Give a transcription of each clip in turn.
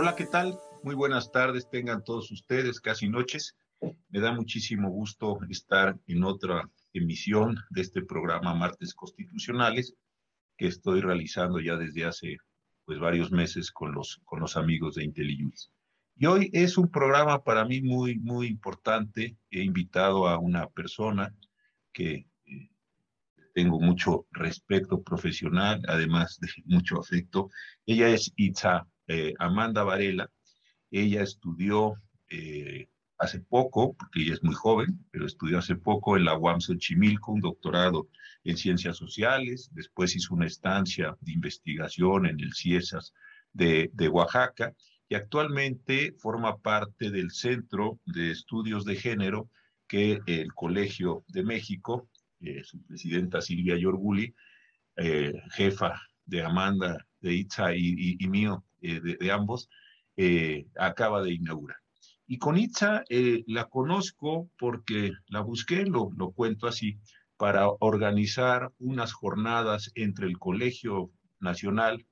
Hola, ¿qué tal? Muy buenas tardes, tengan todos ustedes, casi noches. Me da muchísimo gusto estar en otra emisión de este programa Martes Constitucionales que estoy realizando ya desde hace pues varios meses con los, con los amigos de IntelliJuice. Y hoy es un programa para mí muy, muy importante. He invitado a una persona que eh, tengo mucho respeto profesional, además de mucho afecto. Ella es Itza eh, Amanda Varela. Ella estudió eh, hace poco, porque ella es muy joven, pero estudió hace poco en la UAM Xochimilco, un doctorado en ciencias sociales. Después hizo una estancia de investigación en el CIESAS de, Oaxaca y actualmente forma parte del Centro de Estudios de Género que el Colegio de México, eh, su presidenta Silvia Yorguli, jefa de Amanda, de Itza y, mío, eh, de, ambos, acaba de inaugurar. Y con Itza la conozco porque la busqué, lo, lo cuento así, para organizar unas jornadas entre el Colegio Nacional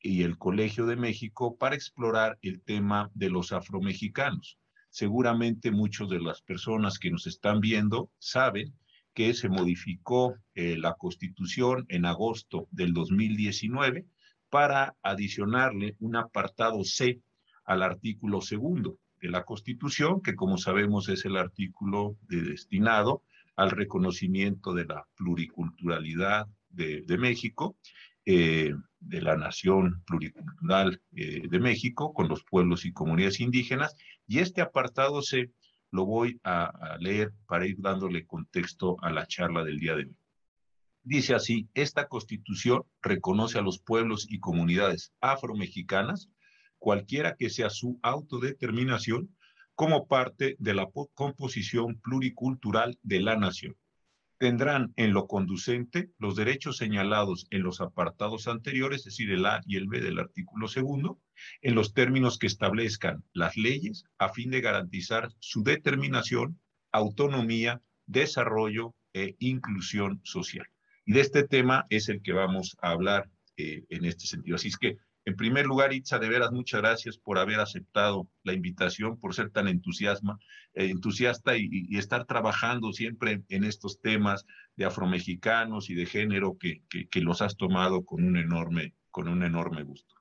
y el Colegio de México para explorar el tema de los afromexicanos. Seguramente muchas de las personas que nos están viendo saben que se modificó eh, la constitución en agosto del 2019 para adicionarle un apartado C al artículo segundo de la constitución, que como sabemos es el artículo de destinado al reconocimiento de la pluriculturalidad de, México eh, de la nación pluricultural eh, de México con los pueblos y comunidades indígenas. Y este apartado se lo voy a, leer para ir dándole contexto a la charla del día de hoy. Dice así, esta constitución reconoce a los pueblos y comunidades afromexicanas, cualquiera que sea su autodeterminación, como parte de la composición pluricultural de la nación tendrán en lo conducente los derechos señalados en los apartados anteriores, es decir, el A y el B del artículo segundo, en los términos que establezcan las leyes a fin de garantizar su determinación, autonomía, desarrollo e inclusión social. Y de este tema es el que vamos a hablar eh, en este sentido. Así es que en primer lugar, Itza, de veras, muchas gracias por haber aceptado la invitación, por ser tan eh, entusiasta y, estar trabajando siempre en estos temas de afromexicanos y de género que, que, los has tomado con un enorme, con un enorme gusto.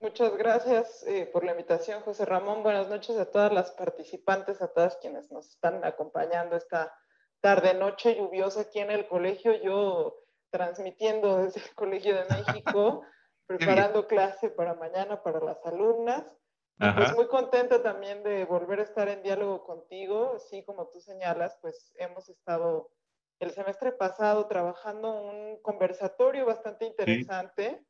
Muchas gracias eh, por la invitación, José Ramón. Buenas noches a todas las participantes, a todas quienes nos están acompañando esta tarde, noche lluviosa aquí en el colegio. Yo transmitiendo desde el Colegio de México. preparando clase para mañana para las alumnas. Pues muy contenta también de volver a estar en diálogo contigo. Así como tú señalas, pues hemos estado el semestre pasado trabajando un conversatorio bastante interesante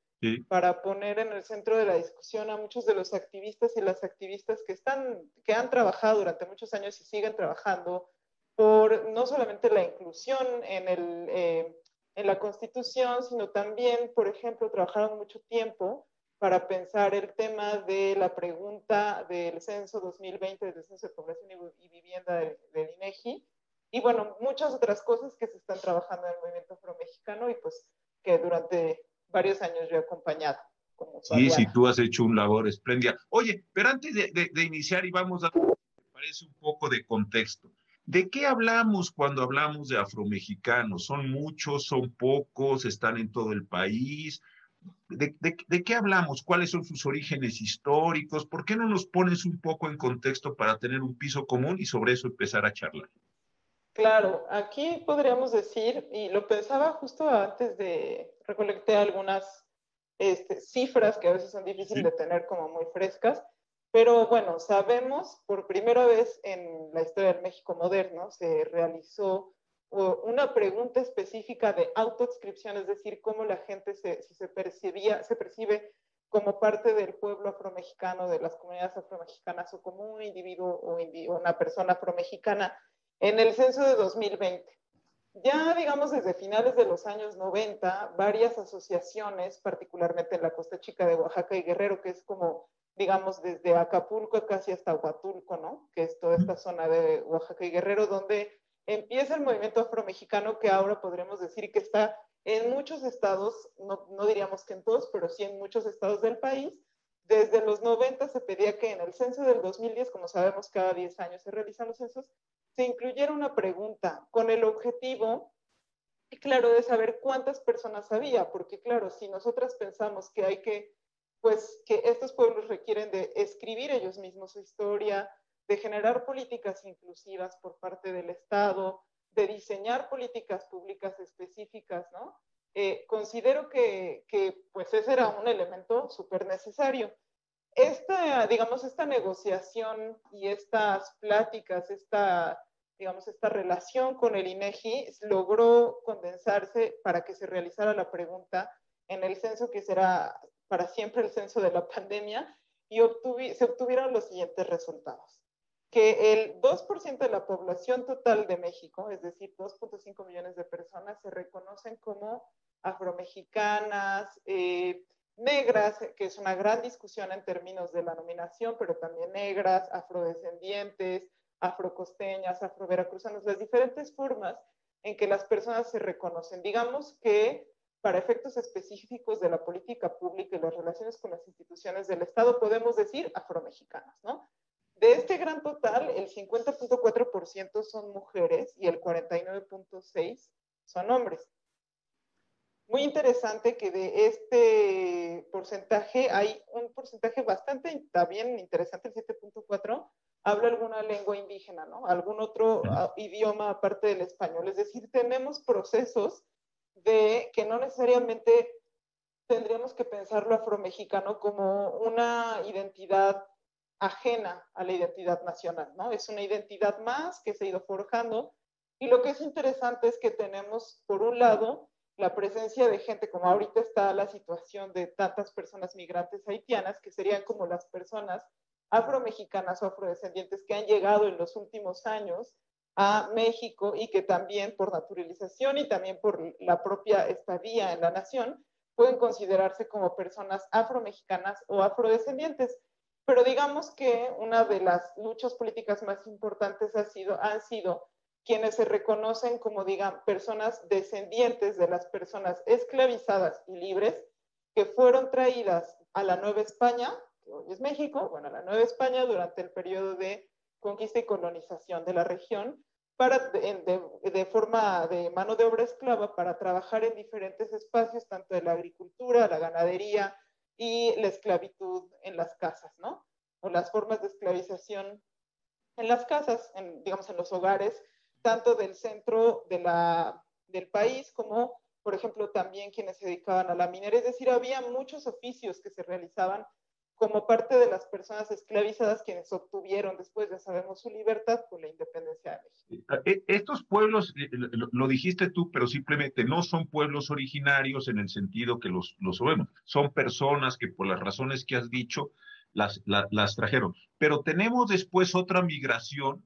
para poner en el centro de la discusión a muchos de los activistas y las activistas que están, que han trabajado durante muchos años y siguen trabajando por no solamente la inclusión en el eh, en la Constitución, sino también, por ejemplo, trabajaron mucho tiempo para pensar el tema de la pregunta del censo 2020, del censo de población y, vivienda del, INEGI, y bueno, muchas otras cosas que se están trabajando en el movimiento afromexicano y pues que durante varios años yo he acompañado. Como sí, sí, tú has hecho un labor espléndida. Oye, pero antes de, de, de iniciar y vamos a, me parece un poco de contexto. ¿De qué hablamos cuando hablamos de afromexicanos? ¿Son muchos, son pocos, están en todo el país? ¿De, qué hablamos? ¿Cuáles son sus orígenes históricos? ¿Por qué no nos pones un poco en contexto para tener un piso común y sobre eso empezar a charlar? Claro, aquí podríamos decir, y lo pensaba justo antes de recolectar algunas este, cifras que a veces son difíciles de tener como muy frescas, pero bueno, sabemos por primera vez en la historia del México moderno se realizó una pregunta específica de autoadscripción, es decir, cómo la gente se, se percibía, se percibe como parte del pueblo afromexicano, de las comunidades afromexicanas o como un individuo o una persona afromexicana en el censo de 2020. Ya, digamos, desde finales de los años 90, varias asociaciones, particularmente en la Costa Chica de Oaxaca y Guerrero, que es como digamos, desde Acapulco casi hasta Huatulco, ¿no? Que es toda esta zona de Oaxaca y Guerrero, donde empieza el movimiento afromexicano que ahora podremos decir que está en muchos estados, no, no diríamos que en todos, pero sí en muchos estados del país, Desde los 90 se pedía que en el censo del 2010, como sabemos, cada 10 años se realizan los censos, se incluyera una pregunta con el objetivo, claro, de saber cuántas personas había, porque claro, si nosotras pensamos que hay que, pues que estos pueblos requieren de escribir ellos mismos su historia, de generar políticas inclusivas por parte del Estado, de diseñar políticas públicas específicas, ¿no? Eh, considero que, pues ese era un elemento súper necesario. Esta, digamos, esta negociación y estas pláticas, esta, digamos, esta relación con el INEGI logró condensarse para que se realizara la pregunta en el censo que será para siempre el censo de la pandemia y se obtuvieron los siguientes resultados que el 2% de la población total de México, es decir, 2.5 millones de personas, se reconocen como afromexicanas, eh, negras, que es una gran discusión en términos de la nominación, pero también negras, afrodescendientes, afrocosteñas, afroveracruzanas, las diferentes formas en que las personas se reconocen. Digamos que para efectos específicos de la política pública y las relaciones con las instituciones del Estado, podemos decir afromexicanas, ¿no? De este gran total, el 50.4% son mujeres y el 49.6% son hombres. Muy interesante que de este porcentaje hay un porcentaje bastante también interesante, el 7.4%, habla alguna lengua indígena, ¿no? Algún otro ah, idioma aparte del español. Es decir, tenemos procesos de que no necesariamente tendríamos que pensarlo afromexicano como una identidad ajena a la identidad nacional, ¿no? Es una identidad más que se ha ido forjando. Y lo que es interesante es que tenemos, por un lado, la presencia de gente, como ahorita está la situación de tantas personas migrantes haitianas, que serían como las personas afromexicanas o afrodescendientes que han llegado en los últimos años a México y que también por naturalización y también por la propia estadía en la nación pueden considerarse como personas afromexicanas o afrodescendientes. Pero digamos que una de las luchas políticas más importantes ha sido, han sido quienes se reconocen como, digan, personas descendientes de las personas esclavizadas y libres que fueron traídas a la Nueva España, que hoy es México, bueno, a la Nueva España durante el periodo de conquista y colonización de la región, para, de, forma de mano de obra esclava para trabajar en diferentes espacios, tanto de la agricultura, la ganadería, y la esclavitud en las casas, ¿no? O las formas de esclavización en las casas, en, digamos, en los hogares, tanto del centro de la, del país como, por ejemplo, también quienes se dedicaban a la minería. Es decir, había muchos oficios que se realizaban como parte de las personas esclavizadas quienes obtuvieron después, ya sabemos, su libertad con la independencia de México. E, estos pueblos, eh, lo, dijiste tú, pero simplemente no son pueblos originarios en el sentido que los, los sabemos. Son personas que por las razones que has dicho las, las trajeron. Pero tenemos después otra migración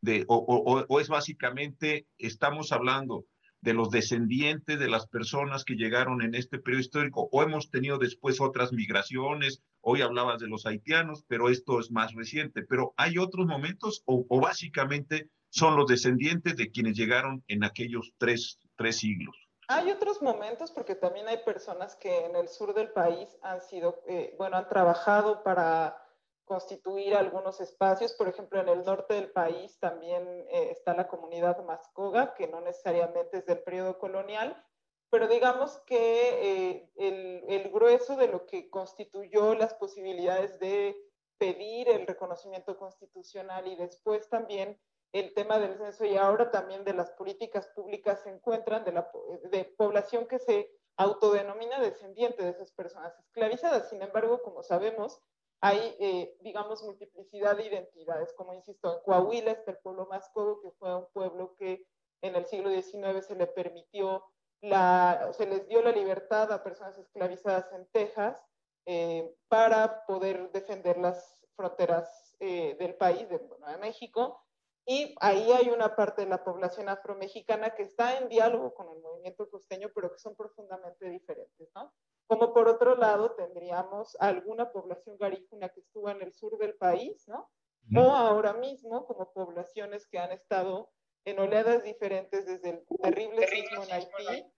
de, o, o, o es básicamente, estamos hablando de los descendientes de las personas que llegaron en este periodo histórico, o hemos tenido después otras migraciones, hoy hablabas de los haitianos, pero esto es más reciente, pero hay otros momentos o, básicamente son los descendientes de quienes llegaron en aquellos tres, tres siglos. Hay otros momentos porque también hay personas que en el sur del país han sido, eh, bueno, han trabajado para constituir algunos espacios. Por ejemplo, en el norte del país también eh, está la comunidad Mascoga, que no necesariamente es del periodo colonial, pero digamos que eh, el, el, grueso de lo que constituyó las posibilidades de pedir el reconocimiento constitucional y después también el tema del censo y ahora también de las políticas públicas se encuentran de la de población que se autodenomina descendiente de esas personas esclavizadas. Sin embargo, como sabemos, hay, eh, digamos, multiplicidad de identidades. Como insisto, en Coahuila está el pueblo Mascogo, que fue un pueblo que en el siglo XIX se le permitió, la, se les dio la libertad a personas esclavizadas en Texas eh, para poder defender las fronteras eh, del país, de México. Y ahí hay una parte de la población afromexicana que está en diálogo con el movimiento costeño, pero que son profundamente diferentes, ¿no? Como por otro lado tendríamos alguna población garífuna que estuvo en el sur del país, ¿no? O ahora mismo como poblaciones que han estado en oleadas diferentes desde el terrible sismo en Haití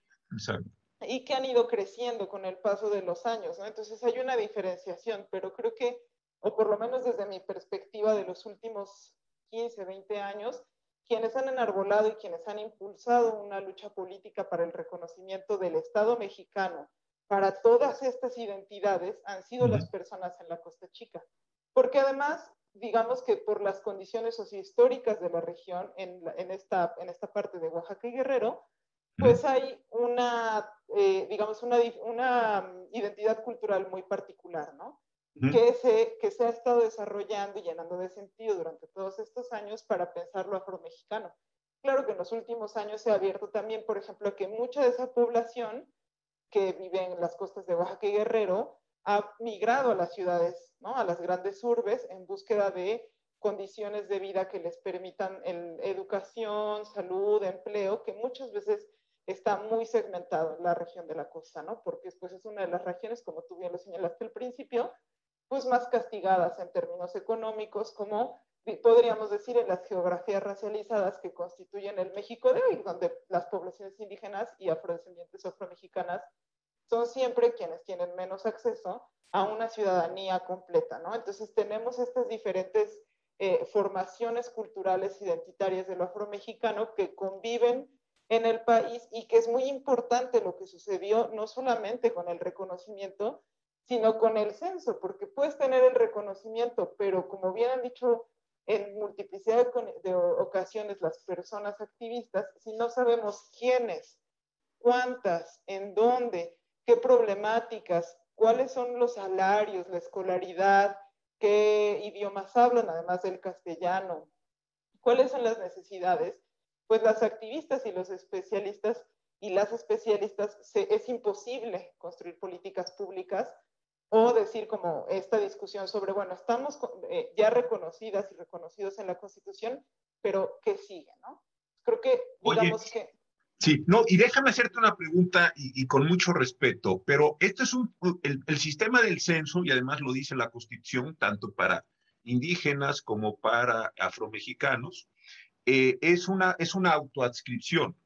y que han ido creciendo con el paso de los años, ¿no? Entonces hay una diferenciación, pero creo que, o por lo menos desde mi perspectiva de los últimos 15, 20 años, quienes han enarbolado y quienes han impulsado una lucha política para el reconocimiento del Estado mexicano para todas estas identidades han sido las personas en la Costa Chica. Porque además, digamos que por las condiciones sociohistóricas de la región, en, en, esta, en esta parte de Oaxaca y Guerrero, pues hay una, eh, digamos, una, una, identidad cultural muy particular, ¿no? Que, se, que se ha estado desarrollando y llenando de sentido durante todos estos años para pensar lo afromexicano. Claro que en los últimos años se ha abierto también, por ejemplo, que mucha de esa población que vive en las costas de Oaxaca y Guerrero ha migrado a las ciudades, ¿no? a las grandes urbes, en búsqueda de condiciones de vida que les permitan el, educación, salud, empleo, que muchas veces está muy segmentado en la región de la costa, ¿no? Porque pues, es una de las regiones, como tú bien lo señalaste al principio, pues más castigadas en términos económicos, como podríamos decir en las geografías racializadas que constituyen el México de hoy, donde las poblaciones indígenas y afrodescendientes afromexicanas son siempre quienes tienen menos acceso a una ciudadanía completa, ¿no? Entonces tenemos estas diferentes eh, formaciones culturales identitarias de lo afromexicano que conviven en el país y que es muy importante lo que sucedió no solamente con el reconocimiento, sino con el censo, porque puedes tener el reconocimiento, pero como bien han dicho en multiplicidad de ocasiones las personas activistas, si no sabemos quiénes, cuántas, en dónde, qué problemáticas, cuáles son los salarios, la escolaridad, qué idiomas hablan además del castellano, cuáles son las necesidades, pues las activistas y los especialistas y las especialistas es imposible construir políticas públicas o decir como esta discusión sobre, bueno, estamos eh, ya reconocidas y reconocidos en la Constitución, pero ¿qué sigue, no? Creo que, digamos que... Sí, no, y déjame hacerte una pregunta y, con mucho respeto, pero este es un, el, el, sistema del censo, y además lo dice la Constitución, tanto para indígenas como para afromexicanos, eh, es, una, es una autoadscripción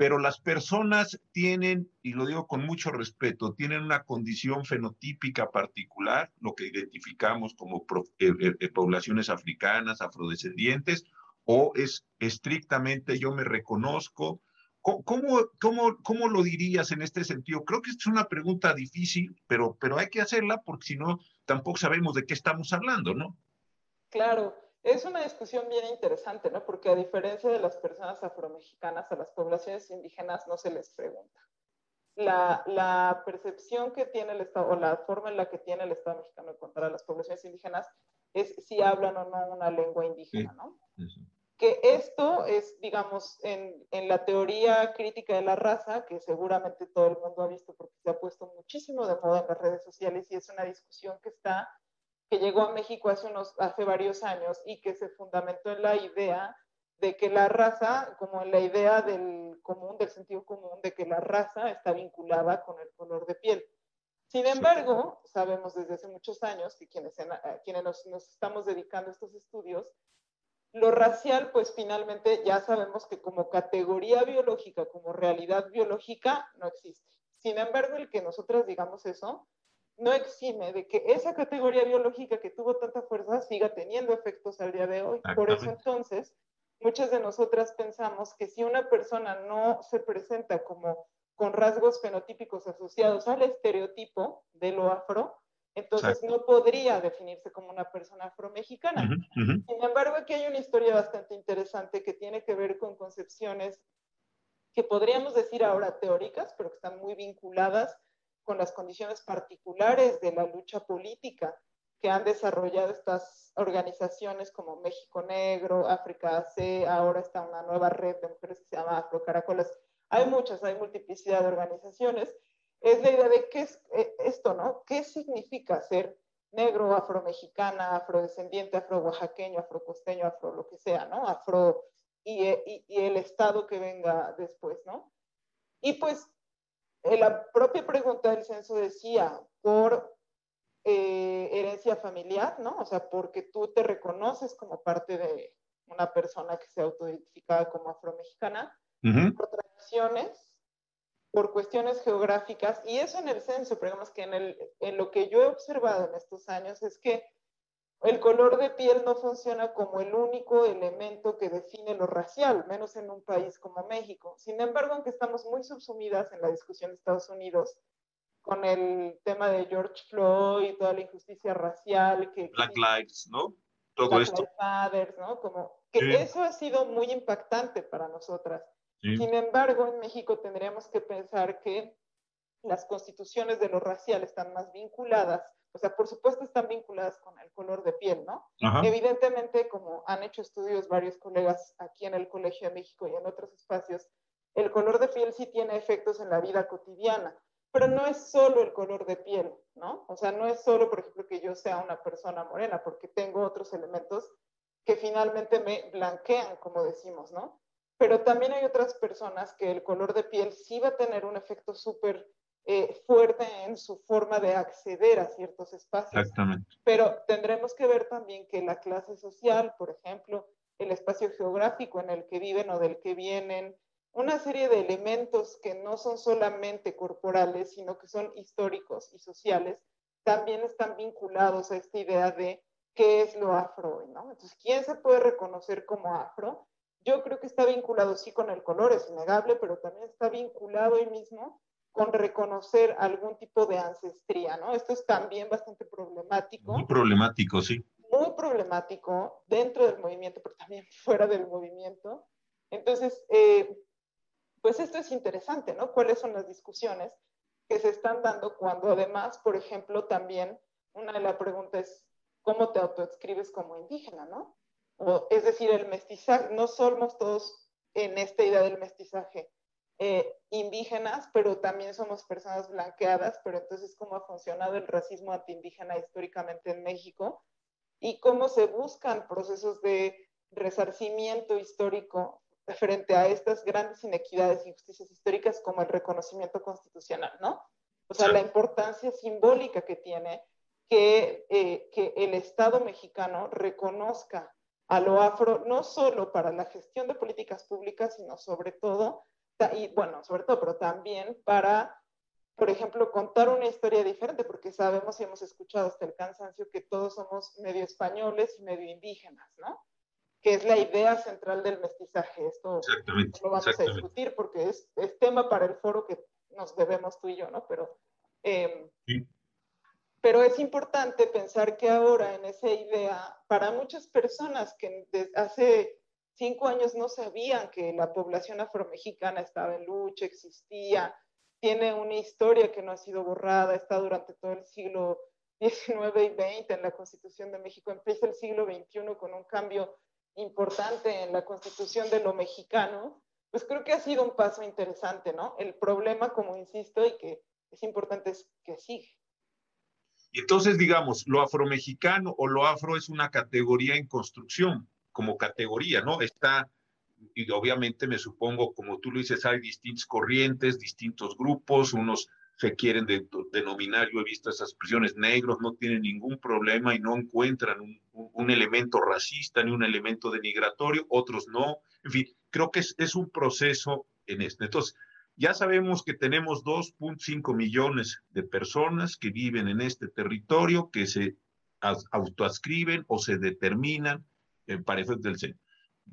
pero las personas tienen, y lo digo con mucho respeto, tienen una condición fenotípica particular, lo que identificamos como eh, eh, eh, poblaciones africanas, afrodescendientes, o es estrictamente yo me reconozco. ¿Cómo, cómo, cómo lo dirías en este sentido? Creo que es una pregunta difícil, pero, pero hay que hacerla porque si no, tampoco sabemos de qué estamos hablando, ¿no? Claro. Es una discusión bien interesante, ¿no? Porque a diferencia de las personas afromexicanas, a las poblaciones indígenas no se les pregunta. La, la, percepción que tiene el Estado, o la forma en la que tiene el Estado mexicano contra las poblaciones indígenas, es si hablan o no una lengua indígena, ¿no? Que esto es, digamos, en, en, la teoría crítica de la raza, que seguramente todo el mundo ha visto porque se ha puesto muchísimo de moda en las redes sociales y es una discusión que está que llegó a México hace, unos, hace varios años y que se fundamentó en la idea de que la raza, como en la idea del común, del sentido común, de que la raza está vinculada con el color de piel. Sin embargo, sabemos desde hace muchos años que quienes, quienes nos, nos, estamos dedicando a estos estudios, lo racial, pues finalmente ya sabemos que como categoría biológica, como realidad biológica, no existe. Sin embargo, el que nosotros digamos eso, no exime de que esa categoría biológica que tuvo tanta fuerza siga teniendo efectos al día de hoy. Por eso entonces, muchas de nosotras pensamos que si una persona no se presenta como con rasgos fenotípicos asociados al estereotipo de lo afro, entonces no podría definirse como una persona afromexicana. Sin embargo, aquí hay una historia bastante interesante que tiene que ver con concepciones que podríamos decir ahora teóricas, pero que están muy vinculadas con las condiciones particulares de la lucha política que han desarrollado estas organizaciones como México Negro, África C, ahora está una nueva red de mujeres que se llama Afro Caracolas. Hay muchas, hay multiplicidad de organizaciones. Es la idea de qué es eh, esto, ¿no? ¿Qué significa ser negro, afromexicana, afrodescendiente, afro-oaxaqueño, afrocosteño, afro lo que sea, ¿no? Afro y, y, y el estado que venga después, ¿no? Y pues la propia pregunta del censo decía, por eh, herencia familiar, ¿no? O sea, porque tú te reconoces como parte de una persona que se autoidentificada como afromexicana, por tradiciones, por cuestiones geográficas, y eso en el censo, pero digamos que en, el, en lo que yo he observado en estos años es que el color de piel no funciona como el único elemento que define lo racial, menos en un país como México. Sin embargo, aunque estamos muy subsumidas en la discusión de Estados Unidos con el tema de George Floyd, toda la injusticia racial que... Black Lives, ¿no? Todo esto. Fathers, ¿no? Como que eso ha sido muy impactante para nosotras. Sin embargo, en México tendríamos que pensar que las constituciones de lo racial están más vinculadas o sea, por supuesto están vinculadas con el color de piel, ¿no? Evidentemente, como han hecho estudios varios colegas aquí en el Colegio de México y en otros espacios, el color de piel sí tiene efectos en la vida cotidiana, pero no es solo el color de piel, ¿no? O sea, no es solo, por ejemplo, que yo sea una persona morena, porque tengo otros elementos que finalmente me blanquean, como decimos, ¿no? Pero también hay otras personas que el color de piel sí va a tener un efecto súper eh, fuerte en su forma de acceder a ciertos espacios. Exactamente. Pero tendremos que ver también que la clase social, por ejemplo, el espacio geográfico en el que viven o del que vienen, una serie de elementos que no son solamente corporales, sino que son históricos y sociales, también están vinculados a esta idea de qué es lo afro, ¿no? Entonces, ¿quién se puede reconocer como afro? Yo creo que está vinculado sí con el color, es innegable, pero también está vinculado hoy mismo con reconocer algún tipo de ancestría, ¿no? Esto es también bastante problemático. Muy problemático, sí. Muy problemático dentro del movimiento, pero también fuera del movimiento. Entonces, eh, pues esto es interesante, ¿no? ¿Cuáles son las discusiones que se están dando cuando además, por ejemplo, también una de las preguntas es, ¿cómo te autoescribes como indígena, ¿no? O, es decir, el mestizaje, no somos todos en esta idea del mestizaje eh, indígenas, pero también somos personas blanqueadas, pero entonces cómo ha funcionado el racismo antiindígena históricamente en México y cómo se buscan procesos de resarcimiento histórico frente a estas grandes inequidades y injusticias históricas como el reconocimiento constitucional, ¿no? O sea, la importancia simbólica que tiene que, eh, que el Estado mexicano reconozca a lo afro, no solo para la gestión de políticas públicas, sino sobre todo y bueno, sobre todo, pero también para, por ejemplo, contar una historia diferente, porque sabemos y hemos escuchado hasta el cansancio que todos somos medio españoles y medio indígenas, ¿no? Que es la idea central del mestizaje. Esto lo vamos a discutir porque es, es, tema para el foro que nos debemos tú y yo, ¿no? Pero, eh, pero es importante pensar que ahora en esa idea, para muchas personas que desde hace cinco años no sabían que la población afromexicana estaba en lucha, existía, tiene una historia que no ha sido borrada, está durante todo el siglo XIX y XX en la Constitución de México, empieza el siglo XXI con un cambio importante en la Constitución de lo mexicano, pues creo que ha sido un paso interesante, ¿no? El problema, como insisto, y que es importante, es que sigue. Entonces, digamos, lo afromexicano o lo afro es una categoría en construcción como categoría, ¿no? Está, y obviamente me supongo, como tú lo dices, hay distintas corrientes, distintos grupos, unos se quieren denominar, yo he visto esas expresiones negros, no tienen ningún problema y no encuentran un, un, elemento racista ni un elemento denigratorio, otros no. En fin, creo que es, es un proceso en este. Entonces, ya sabemos que tenemos 2.5 millones de personas que viven en este territorio, que se autoascriben o se determinan para efectos del CEN.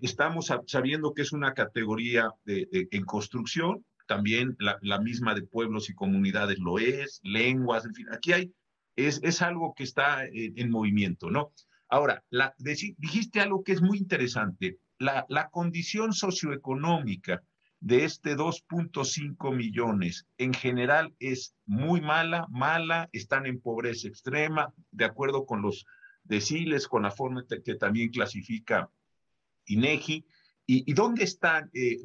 Estamos sabiendo que es una categoría en construcción, también la, misma de pueblos y comunidades lo es, lenguas, en fin, aquí hay, es, es algo que está en, en movimiento, ¿no? Ahora, la, dijiste algo que es muy interesante, la, la condición socioeconómica de este 2.5 millones en general es muy mala, mala, están en pobreza extrema, de acuerdo con los deciles, con la forma que también clasifica INEGI. ¿Y, y dónde están? Eh,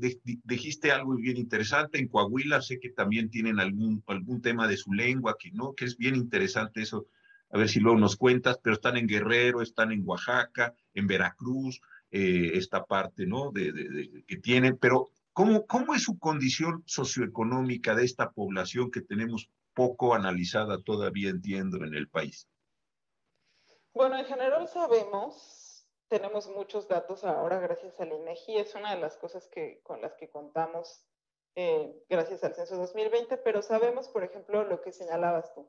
dijiste algo bien interesante, en Coahuila sé que también tienen algún, algún tema de su lengua, que no, que es bien interesante eso, a ver si luego nos cuentas, pero están en Guerrero, están en Oaxaca, en Veracruz, eh, esta parte, ¿no? De, de, que tienen, pero ¿cómo, ¿cómo es su condición socioeconómica de esta población que tenemos poco analizada todavía, entiendo, en el país? Bueno, en general sabemos, tenemos muchos datos ahora gracias al INEGI, es una de las cosas que, con las que contamos eh, gracias al censo 2020, pero sabemos, por ejemplo, lo que señalabas tú,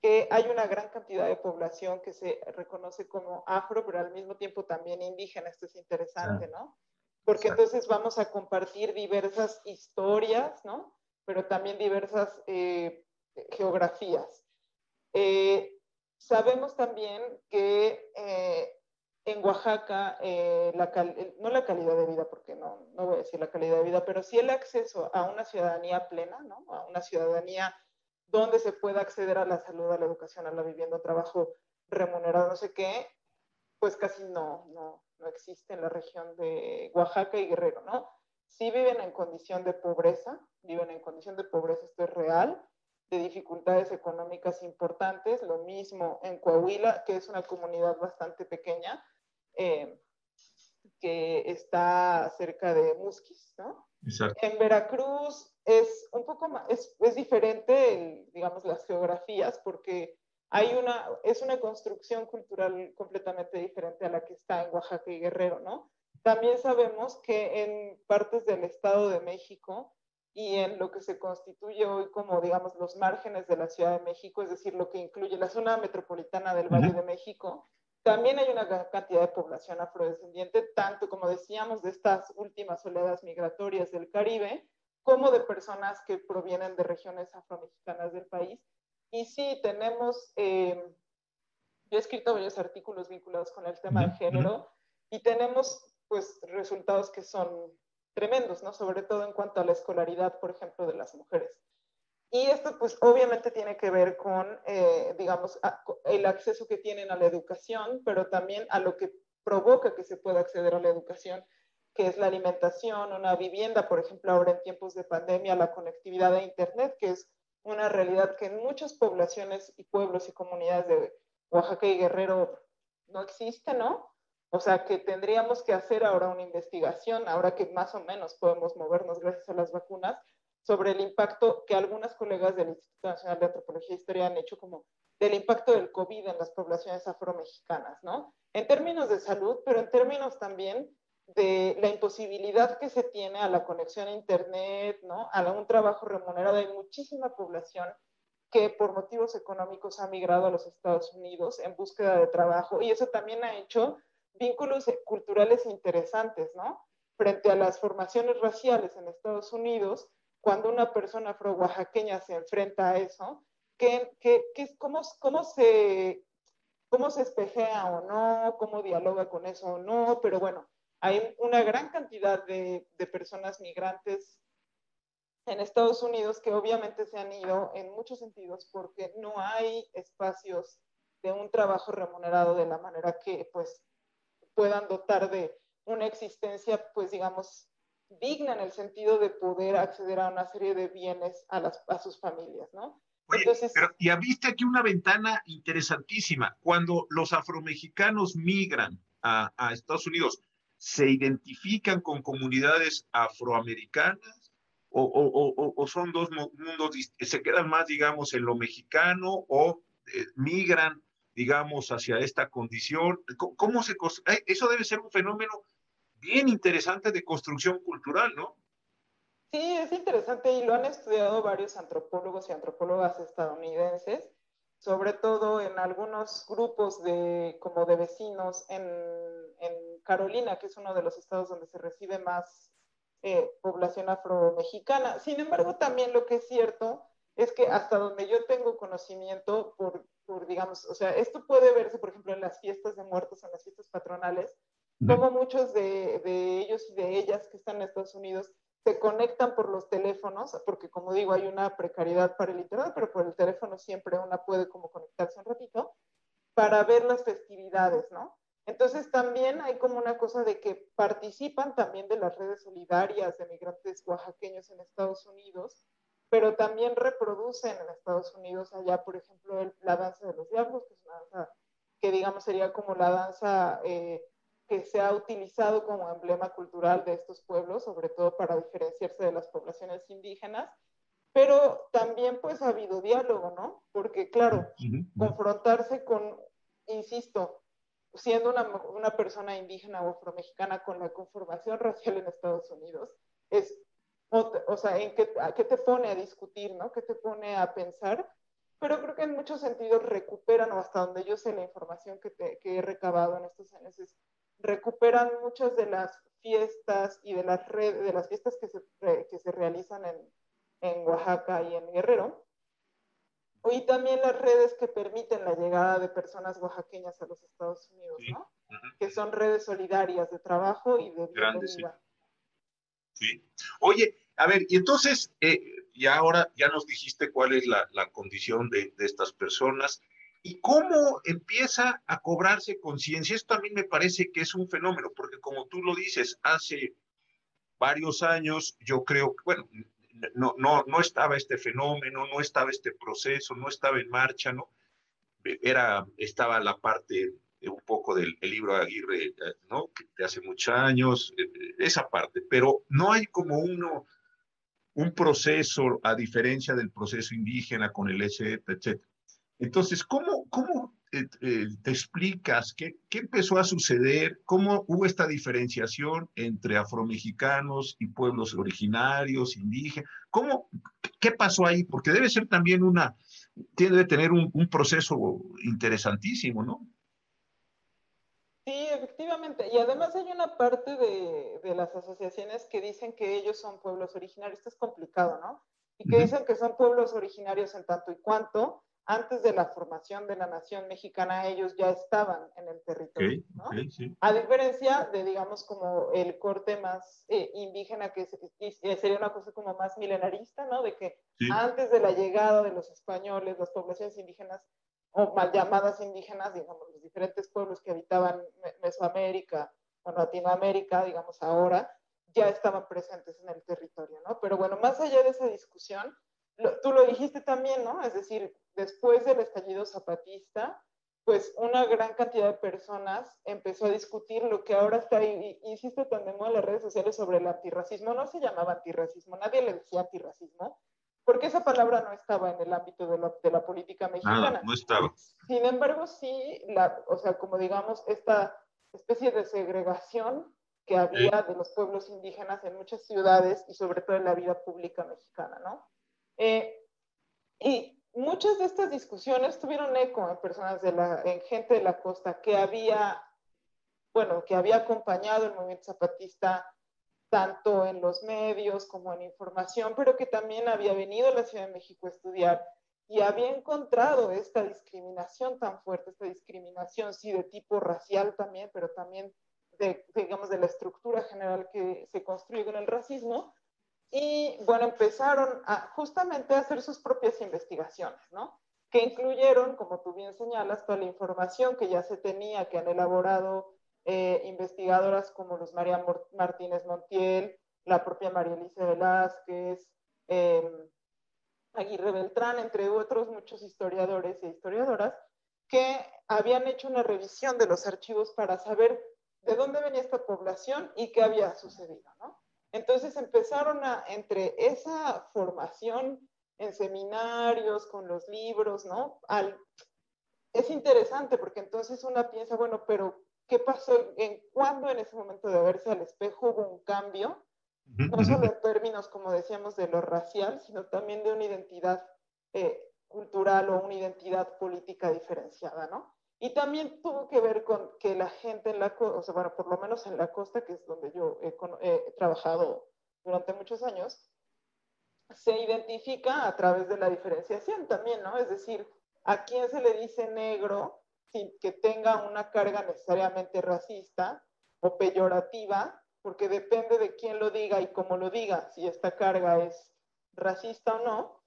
que hay una gran cantidad de población que se reconoce como afro, pero al mismo tiempo también indígena. Esto es interesante, ¿no? Porque entonces vamos a compartir diversas historias, ¿no? Pero también diversas eh, geografías. Eh, sabemos también que eh, en Oaxaca, no la calidad de vida, porque no, no voy a decir la calidad de vida, pero sí el acceso a una ciudadanía plena, ¿no? A una ciudadanía donde se pueda acceder a la salud, a la educación, a la vivienda, trabajo remunerado, no sé qué, pues casi no, no, no existe en la región de Oaxaca y Guerrero, ¿no? Sí viven en condición de pobreza, viven en condición de pobreza, esto es real, de dificultades económicas importantes, lo mismo en Coahuila, que es una comunidad bastante pequeña, eh, que está cerca de Musquis, ¿no? En Veracruz es un poco más, es, es diferente, digamos, las geografías, porque hay una, es una construcción cultural completamente diferente a la que está en Oaxaca y Guerrero, ¿no? También sabemos que en partes del Estado de México y en lo que se constituye hoy como, digamos, los márgenes de la Ciudad de México, es decir, lo que incluye la zona metropolitana del Valle de México, también hay una gran cantidad de población afrodescendiente, tanto como decíamos de estas últimas oleadas migratorias del Caribe, como de personas que provienen de regiones afromexicanas del país. Y sí, tenemos, eh, yo he escrito varios artículos vinculados con el tema de género y tenemos pues resultados que son tremendos, ¿no? Sobre todo en cuanto a la escolaridad, por ejemplo, de las mujeres. Y esto, pues, obviamente tiene que ver con, eh, digamos, el acceso que tienen a la educación, pero también a lo que provoca que se pueda acceder a la educación, que es la alimentación, una vivienda, por ejemplo, ahora en tiempos de pandemia, la conectividad a Internet, que es una realidad que en muchas poblaciones y pueblos y comunidades de Oaxaca y Guerrero no existe, ¿no? O sea, que tendríamos que hacer ahora una investigación, ahora que más o menos podemos movernos gracias a las vacunas, sobre el impacto que algunas colegas del Instituto Nacional de Antropología e Historia han hecho como del impacto del COVID en las poblaciones afromexicanas, ¿no? En términos de salud, pero en términos también de la imposibilidad que se tiene a la conexión a Internet, ¿no? A un trabajo remunerado. Hay muchísima población que por motivos económicos ha migrado a los Estados Unidos en búsqueda de trabajo y eso también ha hecho vínculos culturales interesantes, ¿no? Frente a las formaciones raciales en Estados Unidos, cuando una persona afro-oaxaqueña se enfrenta a eso, ¿qué, qué, qué, cómo, cómo, se, ¿cómo se espejea o no? ¿Cómo dialoga con eso o no? Pero bueno, hay una gran cantidad de, de personas migrantes en Estados Unidos que obviamente se han ido en muchos sentidos porque no hay espacios de un trabajo remunerado de la manera que pues puedan dotar de una existencia pues digamos digna en el sentido de poder acceder a una serie de bienes a, las, a sus familias, ¿no? Oye, Entonces, pero ya viste aquí una ventana interesantísima. Cuando los afromexicanos migran a, a Estados Unidos, ¿se identifican con comunidades afroamericanas? O, o, o, o, son dos mundos, se quedan más, digamos, en lo mexicano o eh, migran, digamos, hacia esta condición. ¿Cómo se eh, Eso debe ser un fenómeno bien interesante de construcción cultural, ¿no? Sí, es interesante y lo han estudiado varios antropólogos y antropólogas estadounidenses, sobre todo en algunos grupos de, como de vecinos en, en Carolina, que es uno de los estados donde se recibe más eh, población afromexicana. Sin embargo, también lo que es cierto es que hasta donde yo tengo conocimiento, por, por digamos, o sea, esto puede verse, por ejemplo, en las fiestas de muertos, en las fiestas patronales, como muchos de, ellos y de ellas que están en Estados Unidos se conectan por los teléfonos, porque como digo, hay una precariedad para el internet, pero por el teléfono siempre una puede como conectarse un ratito para ver las festividades, ¿no? Entonces también hay como una cosa de que participan también de las redes solidarias de migrantes oaxaqueños en Estados Unidos, pero también reproducen en Estados Unidos allá, por ejemplo, la danza de los diablos, que es una danza que digamos sería como la danza eh, que se ha utilizado como emblema cultural de estos pueblos, sobre todo para diferenciarse de las poblaciones indígenas, pero también pues ha habido diálogo, ¿no? Porque claro, confrontarse con, insisto, siendo una, una, persona indígena o afromexicana con la conformación racial en Estados Unidos, es o, sea, en qué, qué te pone a discutir, ¿no? ¿Qué te pone a pensar? Pero creo que en muchos sentidos recuperan, o hasta donde yo sé la información que, que he recabado en estos años, es, recuperan muchas de las fiestas y de las redes, de las fiestas que se, que se realizan en, en Oaxaca y en Guerrero. Y también las redes que permiten la llegada de personas oaxaqueñas a los Estados Unidos, ¿no? Que son redes solidarias de trabajo y de Grandes, sí. Oye, a ver, y entonces, eh, y ahora ya nos dijiste cuál es la, condición de, estas personas y cómo empieza a cobrarse conciencia. Esto a mí me parece que es un fenómeno, porque como tú lo dices, hace varios años, yo creo bueno, no, no, no estaba este fenómeno, no estaba este proceso, no estaba en marcha, ¿no? Era, estaba la parte un poco del libro de Aguirre, ¿no? De hace muchos años, eh, esa parte, pero no hay como uno, un proceso, a diferencia del proceso indígena con el SEP, etc. Entonces, ¿cómo, cómo eh, eh, te explicas qué, qué, empezó a suceder? ¿Cómo hubo esta diferenciación entre afromexicanos y pueblos originarios, indígenas? ¿Cómo, ¿Qué pasó ahí? Porque debe ser también una, tiene que tener un proceso interesantísimo, ¿no? Sí, efectivamente. Y además hay una parte de, de, las asociaciones que dicen que ellos son pueblos originarios. Esto es complicado, ¿no? Y que uh -huh. dicen que son pueblos originarios en tanto y cuanto antes de la formación de la nación mexicana, ellos ya estaban en el territorio, okay, ¿no? Okay, sí. A diferencia de, digamos, como el corte más eh, indígena, que, que, sería una cosa como más milenarista, ¿no? De que sí. antes de la llegada de los españoles, las poblaciones indígenas, o mal llamadas indígenas, digamos, los diferentes pueblos que habitaban Mesoamérica o Latinoamérica, digamos, ahora, ya estaban presentes en el territorio, ¿no? Pero bueno, más allá de esa discusión, lo, tú lo dijiste también, ¿no? Es decir, después del estallido zapatista, pues una gran cantidad de personas empezó a discutir lo que ahora está, y, insisto también en las redes sociales sobre el antirracismo, no se llamaba antirracismo, nadie le decía antirracismo, porque esa palabra no estaba en el ámbito de la, de la política mexicana. Nada, no estaba. Sin embargo, sí, la, o sea, como digamos, esta especie de segregación que había de los pueblos indígenas en muchas ciudades y sobre todo en la vida pública mexicana, ¿no? Eh, y muchas de estas discusiones tuvieron eco en personas de la, en gente de la costa que había, bueno, que había acompañado el movimiento zapatista tanto en los medios como en información, pero que también había venido a la Ciudad de México a estudiar y había encontrado esta discriminación tan fuerte, esta discriminación, sí, de tipo racial también, pero también de, digamos, de la estructura general que se construye con el racismo, y bueno, empezaron a, justamente a hacer sus propias investigaciones, ¿no? Que incluyeron, como tú bien señalas, toda la información que ya se tenía, que han elaborado eh, investigadoras como los María Martínez Montiel, la propia María Elisa Velázquez, eh, Aguirre Beltrán, entre otros muchos historiadores e historiadoras, que habían hecho una revisión de los archivos para saber de dónde venía esta población y qué había sucedido, ¿no? Entonces empezaron a, entre esa formación en seminarios, con los libros, ¿no? Al, es interesante porque entonces una piensa, bueno, pero ¿qué pasó? ¿En cuándo en ese momento de verse al espejo hubo un cambio? No solo en términos, como decíamos, de lo racial, sino también de una identidad eh, cultural o una identidad política diferenciada, ¿no? Y también tuvo que ver con que la gente en la costa, o sea, bueno, por lo menos en la costa, que es donde yo he, he, trabajado durante muchos años, se identifica a través de la diferenciación también, ¿no? Es decir, a quién se le dice negro sin que tenga una carga necesariamente racista o peyorativa, porque depende de quién lo diga y cómo lo diga, si esta carga es racista o no,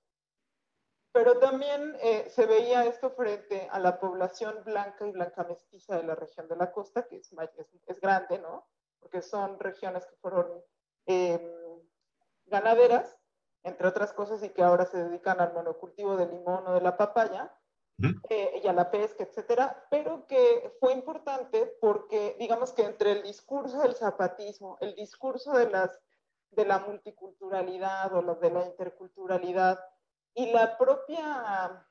pero también eh, se veía esto frente a la población blanca y blanca mestiza de la región de la costa, que es, es, grande, ¿no? Porque son regiones que fueron eh, ganaderas, entre otras cosas, y que ahora se dedican al monocultivo del limón o de la papaya, eh, pesca, etcétera, pero que fue importante porque, digamos que entre el discurso del zapatismo, el discurso de, las, de la multiculturalidad o de la interculturalidad, y la propia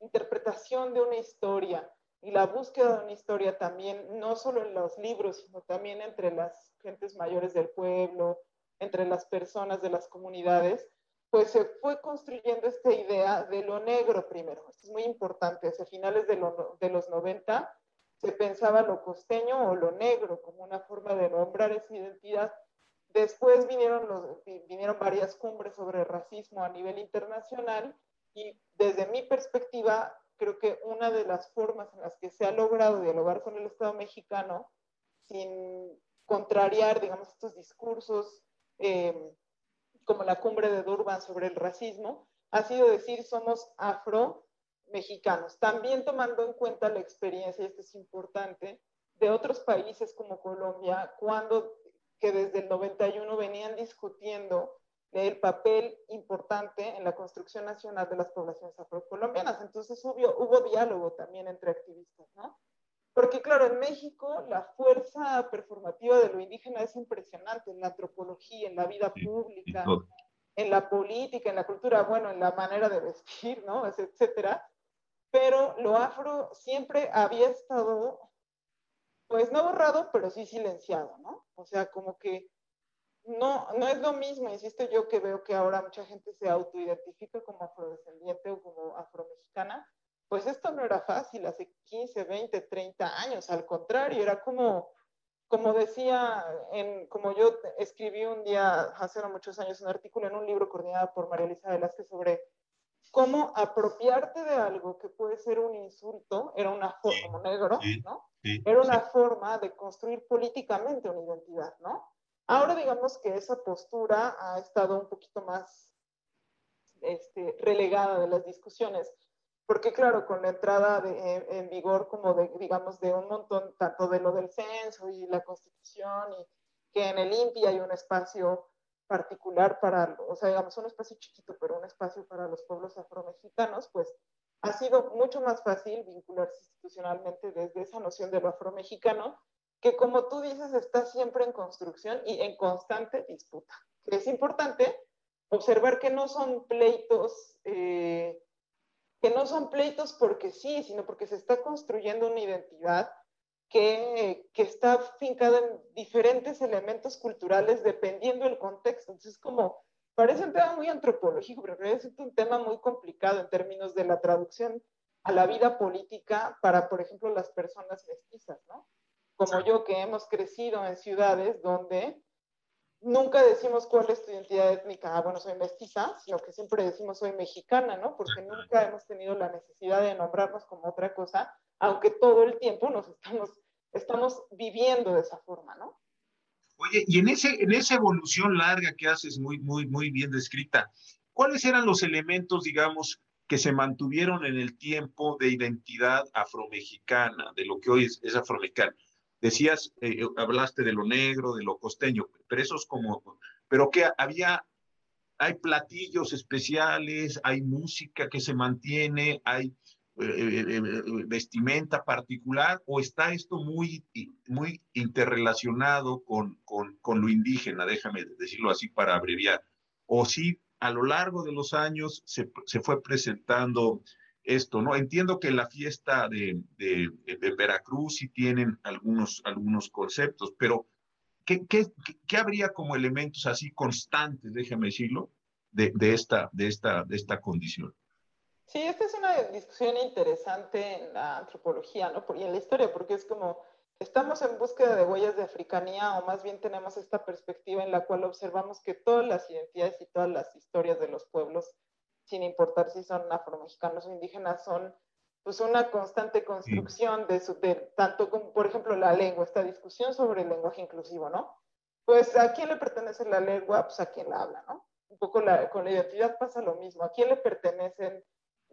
interpretación de una historia y la búsqueda de una historia también, no solo en los libros, sino también entre las gentes mayores del pueblo, entre las personas de las comunidades, pues se fue construyendo esta idea de lo negro primero. Esto es muy importante. Hacia finales de, de los 90 se pensaba lo costeño o lo negro como una forma de nombrar esa identidad. Después vinieron, los, vinieron varias cumbres sobre racismo a nivel internacional y desde mi perspectiva creo que una de las formas en las que se ha logrado dialogar con el Estado mexicano sin contrariar, digamos, estos discursos eh, como la cumbre de Durban sobre el racismo, ha sido decir somos afro-mexicanos, también tomando en cuenta la experiencia, y esto es importante, de otros países como Colombia, cuando que desde el 91 venían discutiendo el papel importante en la construcción nacional de las poblaciones afrocolombianas. Entonces hubo, hubo diálogo también entre activistas, ¿no? Porque claro, en México la fuerza performativa de lo indígena es impresionante en la antropología, en la vida pública, en la política, en la cultura, bueno, en la manera de vestir, ¿no? Etcétera. Pero lo afro siempre había estado, pues no borrado, pero sí silenciado, ¿no? O sea, como que no, no es lo mismo, insisto yo, que veo que ahora mucha gente se autoidentifica como afrodescendiente o como afromexicana, pues esto no era fácil hace 15, 20, 30 años, al contrario, era como, como decía, en, como yo escribí un día, hace muchos años, un artículo en un libro coordinado por María Elisa Velázquez sobre cómo apropiarte de algo que puede ser un insulto, era una forma, negro, ¿no? era una forma de construir políticamente una identidad, ¿no? Ahora digamos que esa postura ha estado un poquito más este, relegada de las discusiones, porque claro, con la entrada en vigor como de, digamos, de un montón, tanto de lo del censo y la constitución, y que en el INPI hay un espacio particular para, o sea, digamos, un espacio chiquito, pero un espacio para los pueblos afromexicanos, pues ha sido mucho más fácil vincularse institucionalmente desde esa noción de lo afromexicano que como tú dices está siempre en construcción y en constante disputa. Es importante observar que no son pleitos, eh, que no son pleitos porque sí, sino porque se está construyendo una identidad que, que, está fincada en diferentes elementos culturales dependiendo del contexto. Entonces, como parece un tema muy antropológico, pero es un tema muy complicado en términos de la traducción a la vida política para, por ejemplo, las personas mestizas, ¿no? como yo, que hemos crecido en ciudades donde nunca decimos cuál es tu identidad étnica, ah, bueno, soy mestiza, sino que siempre decimos soy mexicana, ¿no? Porque nunca hemos tenido la necesidad de nombrarnos como otra cosa, aunque todo el tiempo nos estamos, estamos viviendo de esa forma, ¿no? Oye, y en, ese, en esa evolución larga que haces, muy, muy, muy bien descrita, ¿cuáles eran los elementos, digamos, que se mantuvieron en el tiempo de identidad afromexicana, de lo que hoy es, es afromexicana? Decías, eh, eh, hablaste de lo negro, de lo costeño, pero eso es como, pero que había, hay platillos especiales, hay música que se mantiene, hay eh, vestimenta particular, o está esto muy, muy interrelacionado con, con, con lo indígena, déjame decirlo así para abreviar, o si a lo largo de los años se, se fue presentando esto, ¿no? Entiendo que la fiesta de, Veracruz sí tienen algunos, algunos conceptos, pero ¿qué, qué, qué habría como elementos así constantes, déjame decirlo, de, de, esta, de, esta, de esta condición? Sí, esta es una discusión interesante en la antropología, ¿no? Y en la historia, porque es como, estamos en búsqueda de huellas de africanía, o más bien tenemos esta perspectiva en la cual observamos que todas las identidades y todas las historias de los pueblos sin importar si son afromexicanos o indígenas, son pues una constante construcción de, su, de tanto como, por ejemplo, la lengua, esta discusión sobre el lenguaje inclusivo, ¿no? Pues a quién le pertenece la lengua, pues a quién la habla, ¿no? Un poco la, con la identidad pasa lo mismo, a quién le pertenecen,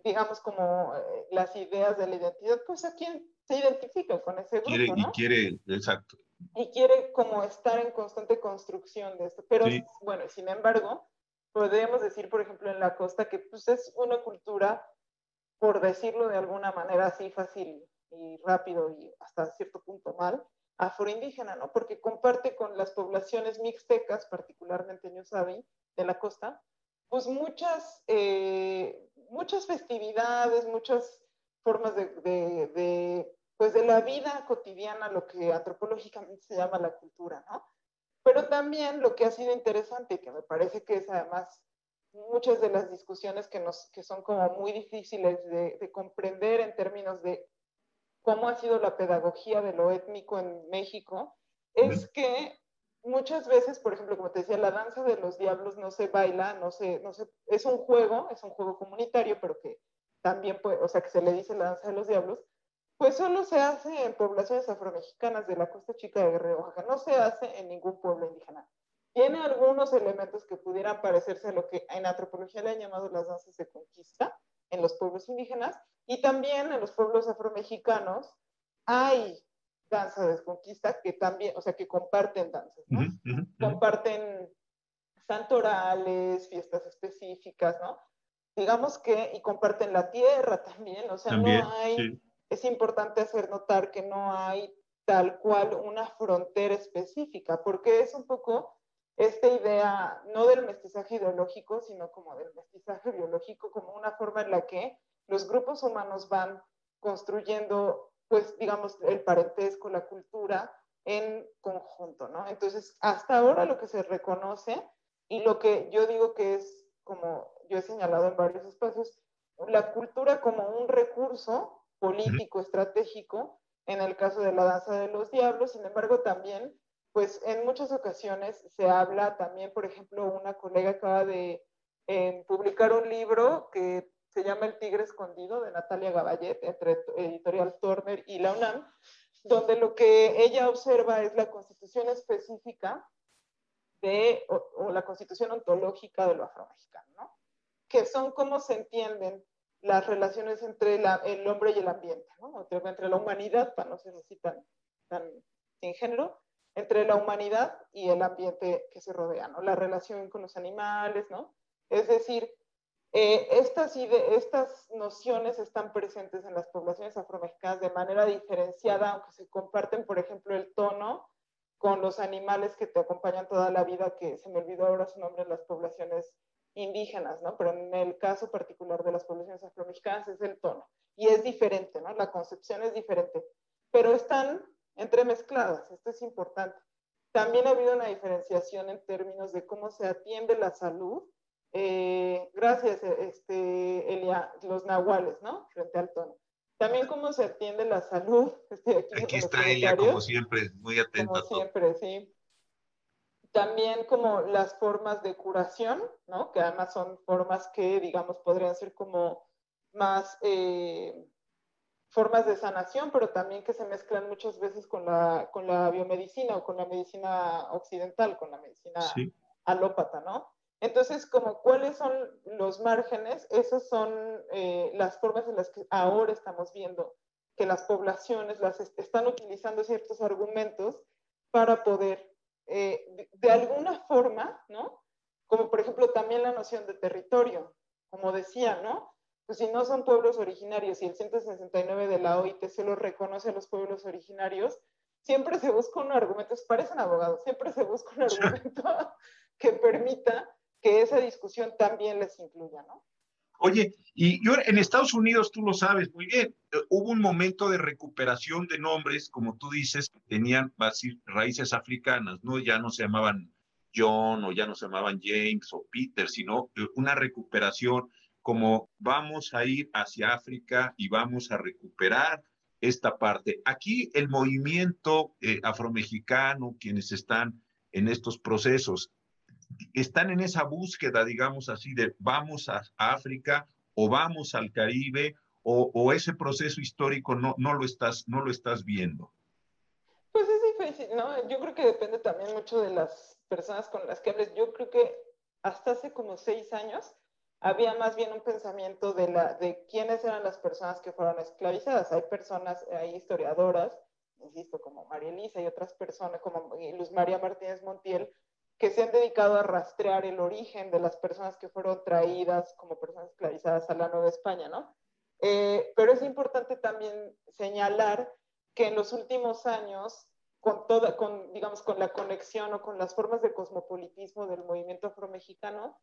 digamos, como eh, las ideas de la identidad, pues a quién se identifica con ese grupo, ¿no? Y quiere, exacto. Y quiere como estar en constante construcción de esto, pero bueno, sin embargo, podríamos decir, por ejemplo, en la costa, que pues, es una cultura, por decirlo de alguna manera así fácil y rápido y hasta cierto punto mal, afroindígena, ¿no? Porque comparte con las poblaciones mixtecas, particularmente en de la costa, pues muchas, eh, muchas festividades, muchas formas de, de, de, pues de la vida cotidiana, lo que antropológicamente se llama la cultura, ¿no? Pero también lo que ha sido interesante que me parece que es además muchas de las discusiones que, nos, que son como muy difíciles de, de comprender en términos de cómo ha sido la pedagogía de lo étnico en México, es que muchas veces, por ejemplo, como te decía, la danza de los diablos no se baila, no se, no se, es un juego, es un juego comunitario, pero que también puede, o sea, que se le dice la danza de los diablos, pues solo se hace en poblaciones afromexicanas de la costa chica de Guerrero, Oaxaca, no se hace en ningún pueblo indígena. Tiene algunos elementos que pudieran parecerse a lo que en antropología le han llamado las danzas de conquista en los pueblos indígenas y también en los pueblos afromexicanos hay danza de conquista que también, o sea, que comparten danzas, ¿no? Comparten santorales, fiestas específicas, ¿no? Digamos que, y comparten la tierra también, o sea, no hay, es importante hacer notar que no hay tal cual una frontera específica, porque es un poco esta idea, no del mestizaje ideológico, sino como del mestizaje biológico, como una forma en la que los grupos humanos van construyendo, pues, digamos, el parentesco, la cultura en conjunto, ¿no? Entonces, hasta ahora lo que se reconoce y lo que yo digo que es, como yo he señalado en varios espacios, la cultura como un recurso político, estratégico, en el caso de la danza de los diablos, sin embargo, también pues en muchas ocasiones se habla también, por ejemplo, una colega acaba de eh, publicar un libro que se llama El Tigre Escondido de Natalia Gaballet, entre Editorial Turner y la UNAM, donde lo que ella observa es la constitución específica de, o, la constitución ontológica de lo afromexicano, ¿no? que son cómo se entienden las relaciones entre el hombre y el ambiente, entre, la humanidad, para no ser así tan, tan sin género, entre la humanidad y el ambiente que se rodea, ¿no? La relación con los animales, ¿no? Es decir, eh, estas, estas nociones están presentes en las poblaciones afromexicanas de manera diferenciada, aunque se comparten, por ejemplo, el tono con los animales que te acompañan toda la vida, que se me olvidó ahora su nombre en las poblaciones indígenas, ¿no? Pero en el caso particular de las poblaciones afromexicanas es el tono. Y es diferente, ¿no? La concepción es diferente. Pero están entremezcladas. Esto es importante. También ha habido una diferenciación en términos de cómo se atiende la salud. Eh, gracias, este, Elia, los nahuales, ¿no? Frente al tono. También cómo se atiende la salud. aquí, está Elia, como siempre, muy atenta. Como siempre, sí. También como las formas de curación, ¿no? Que además son formas que, digamos, podrían ser como más... Eh, formas de sanación, pero también que se mezclan muchas veces con la, con la biomedicina o con la medicina occidental, con la medicina alópata, ¿no? Entonces, como cuáles son los márgenes, esas son eh, las formas en las que ahora estamos viendo que las poblaciones las están utilizando ciertos argumentos para poder, eh, de, de, alguna forma, ¿no? Como por ejemplo también la noción de territorio, como decía, ¿no? pues si no son pueblos originarios y el 169 de la OIT se lo reconoce a los pueblos originarios, siempre se busca un argumento, parecen abogados, siempre se busca un argumento que permita que esa discusión también les incluya, ¿no? Oye, y yo en Estados Unidos, tú lo sabes muy bien, eh, hubo un momento de recuperación de nombres, como tú dices, que tenían raíces africanas, ¿no? Ya no se llamaban John o ya no se llamaban James o Peter, sino eh, una recuperación como vamos a ir hacia África y vamos a recuperar esta parte. Aquí el movimiento eh, afromexicano, quienes están en estos procesos, están en esa búsqueda, digamos así, de vamos a, África o vamos al Caribe o, ese proceso histórico no, no, lo estás, no lo estás viendo. Pues es difícil, ¿no? Yo creo que depende también mucho de las personas con las que hables. Yo creo que hasta hace como seis años había más bien un pensamiento de, la, de quiénes eran las personas que fueron esclavizadas. Hay personas, hay historiadoras, insisto, como María Elisa y otras personas, como Luz María Martínez Montiel, que se han dedicado a rastrear el origen de las personas que fueron traídas como personas esclavizadas a la Nueva España, ¿no? Eh, pero es importante también señalar que en los últimos años, con toda, con, digamos, con la conexión o con las formas de cosmopolitismo del movimiento afromexicano,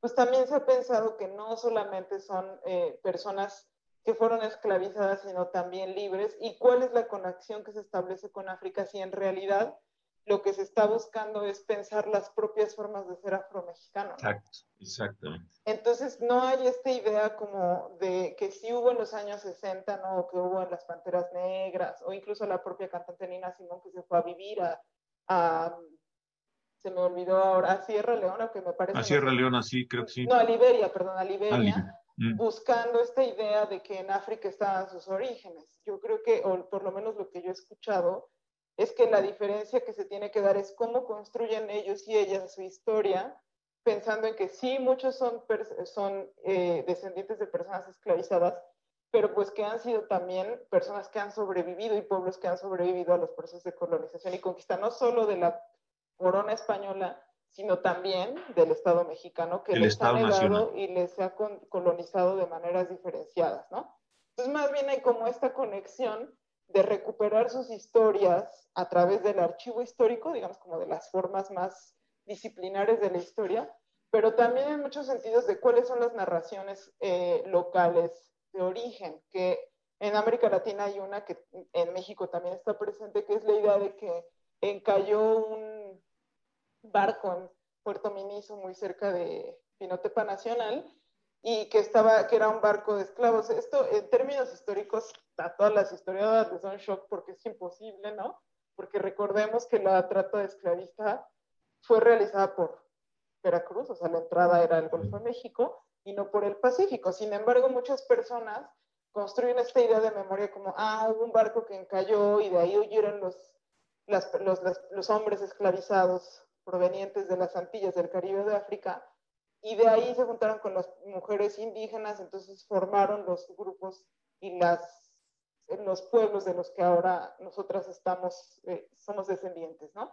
pues también se ha pensado que no solamente son eh, personas que fueron esclavizadas, sino también libres, y cuál es la conexión que se establece con África si en realidad lo que se está buscando es pensar las propias formas de ser afromexicano. Exacto, exactamente. Entonces, no hay esta idea como de que sí hubo en los años 60, ¿no? O que hubo en las Panteras Negras, o incluso la propia cantante Nina Simón que se fue a vivir a, se me olvidó ahora, a Sierra Leona, que me parece... A Sierra Leona, sí, creo que sí. No, a Liberia, perdón, a Liberia, mm. buscando esta idea de que en África estaban sus orígenes. Yo creo que, o por lo menos lo que yo he escuchado, es que la diferencia que se tiene que dar es cómo construyen ellos y ellas su historia, pensando en que sí, muchos son, son eh, descendientes de personas esclavizadas, pero pues que han sido también personas que han sobrevivido y pueblos que han sobrevivido a los procesos de colonización y conquista, no solo de la corona española, sino también del Estado mexicano, que les ha negado y les ha colonizado de maneras diferenciadas, ¿no? Entonces, más bien hay como esta conexión de recuperar sus historias a través del archivo histórico, digamos como de las formas más disciplinares de la historia, pero también en muchos sentidos de cuáles son las narraciones eh, locales de origen, que en América Latina hay una que en México también está presente, que es la idea de que encalló un barco en Puerto Miniso, muy cerca de Pinotepa Nacional, y que estaba, que era un barco de esclavos. Esto, en términos históricos, a todas las historiadoras les da un shock porque es imposible, ¿no? Porque recordemos que la trata de esclavista fue realizada por Veracruz, o sea, la entrada era el Golfo de México y no por el Pacífico. Sin embargo, muchas personas construyen esta idea de memoria como, ah, hubo un barco que encalló y de ahí huyeron los, los, los hombres esclavizados provenientes de las Antillas del Caribe de África y de ahí se juntaron con las mujeres indígenas, entonces formaron los grupos y las, los pueblos de los que ahora nosotras estamos, eh, somos descendientes, ¿no?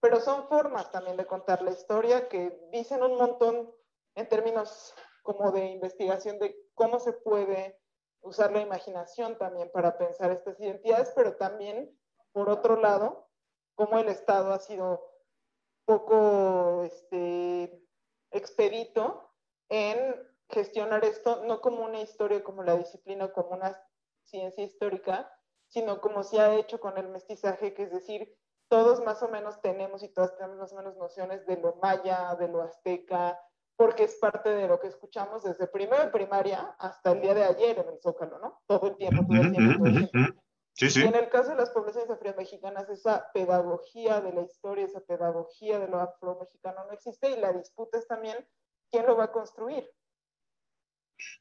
Pero son formas también de contar la historia que dicen un montón en términos como de investigación de cómo se puede usar la imaginación también para pensar estas identidades, pero también, por otro lado, cómo el Estado ha sido poco este, expedito en gestionar esto, no como una historia, como la disciplina, como una ciencia histórica, sino como se ha hecho con el mestizaje, que es decir, todos más o menos tenemos y todas tenemos más o menos nociones de lo maya, de lo azteca, porque es parte de lo que escuchamos desde primero de primaria hasta el día de ayer en el Zócalo, ¿no? Todo el tiempo, todo el tiempo, todo el tiempo. Y en el caso de las poblaciones afromexicanas, esa pedagogía de la historia, esa pedagogía de lo afromexicano no existe y la disputa es también quién lo va a construir.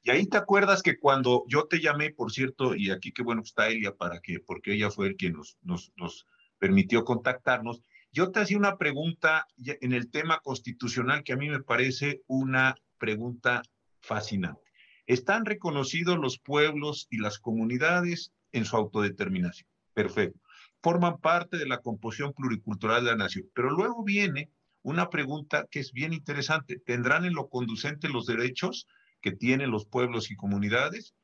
Y ahí te acuerdas que cuando yo te llamé, por cierto, y aquí qué bueno está Elia para que, porque ella fue el que nos, nos, nos permitió contactarnos, yo te hacía una pregunta en el tema constitucional que a mí me parece una pregunta fascinante. ¿Están reconocidos los pueblos y las comunidades en su autodeterminación. Perfecto. Forman parte de la composición pluricultural de la nación. Pero luego viene una pregunta que es bien interesante. ¿Tendrán en lo conducente los derechos que tienen los pueblos y comunidades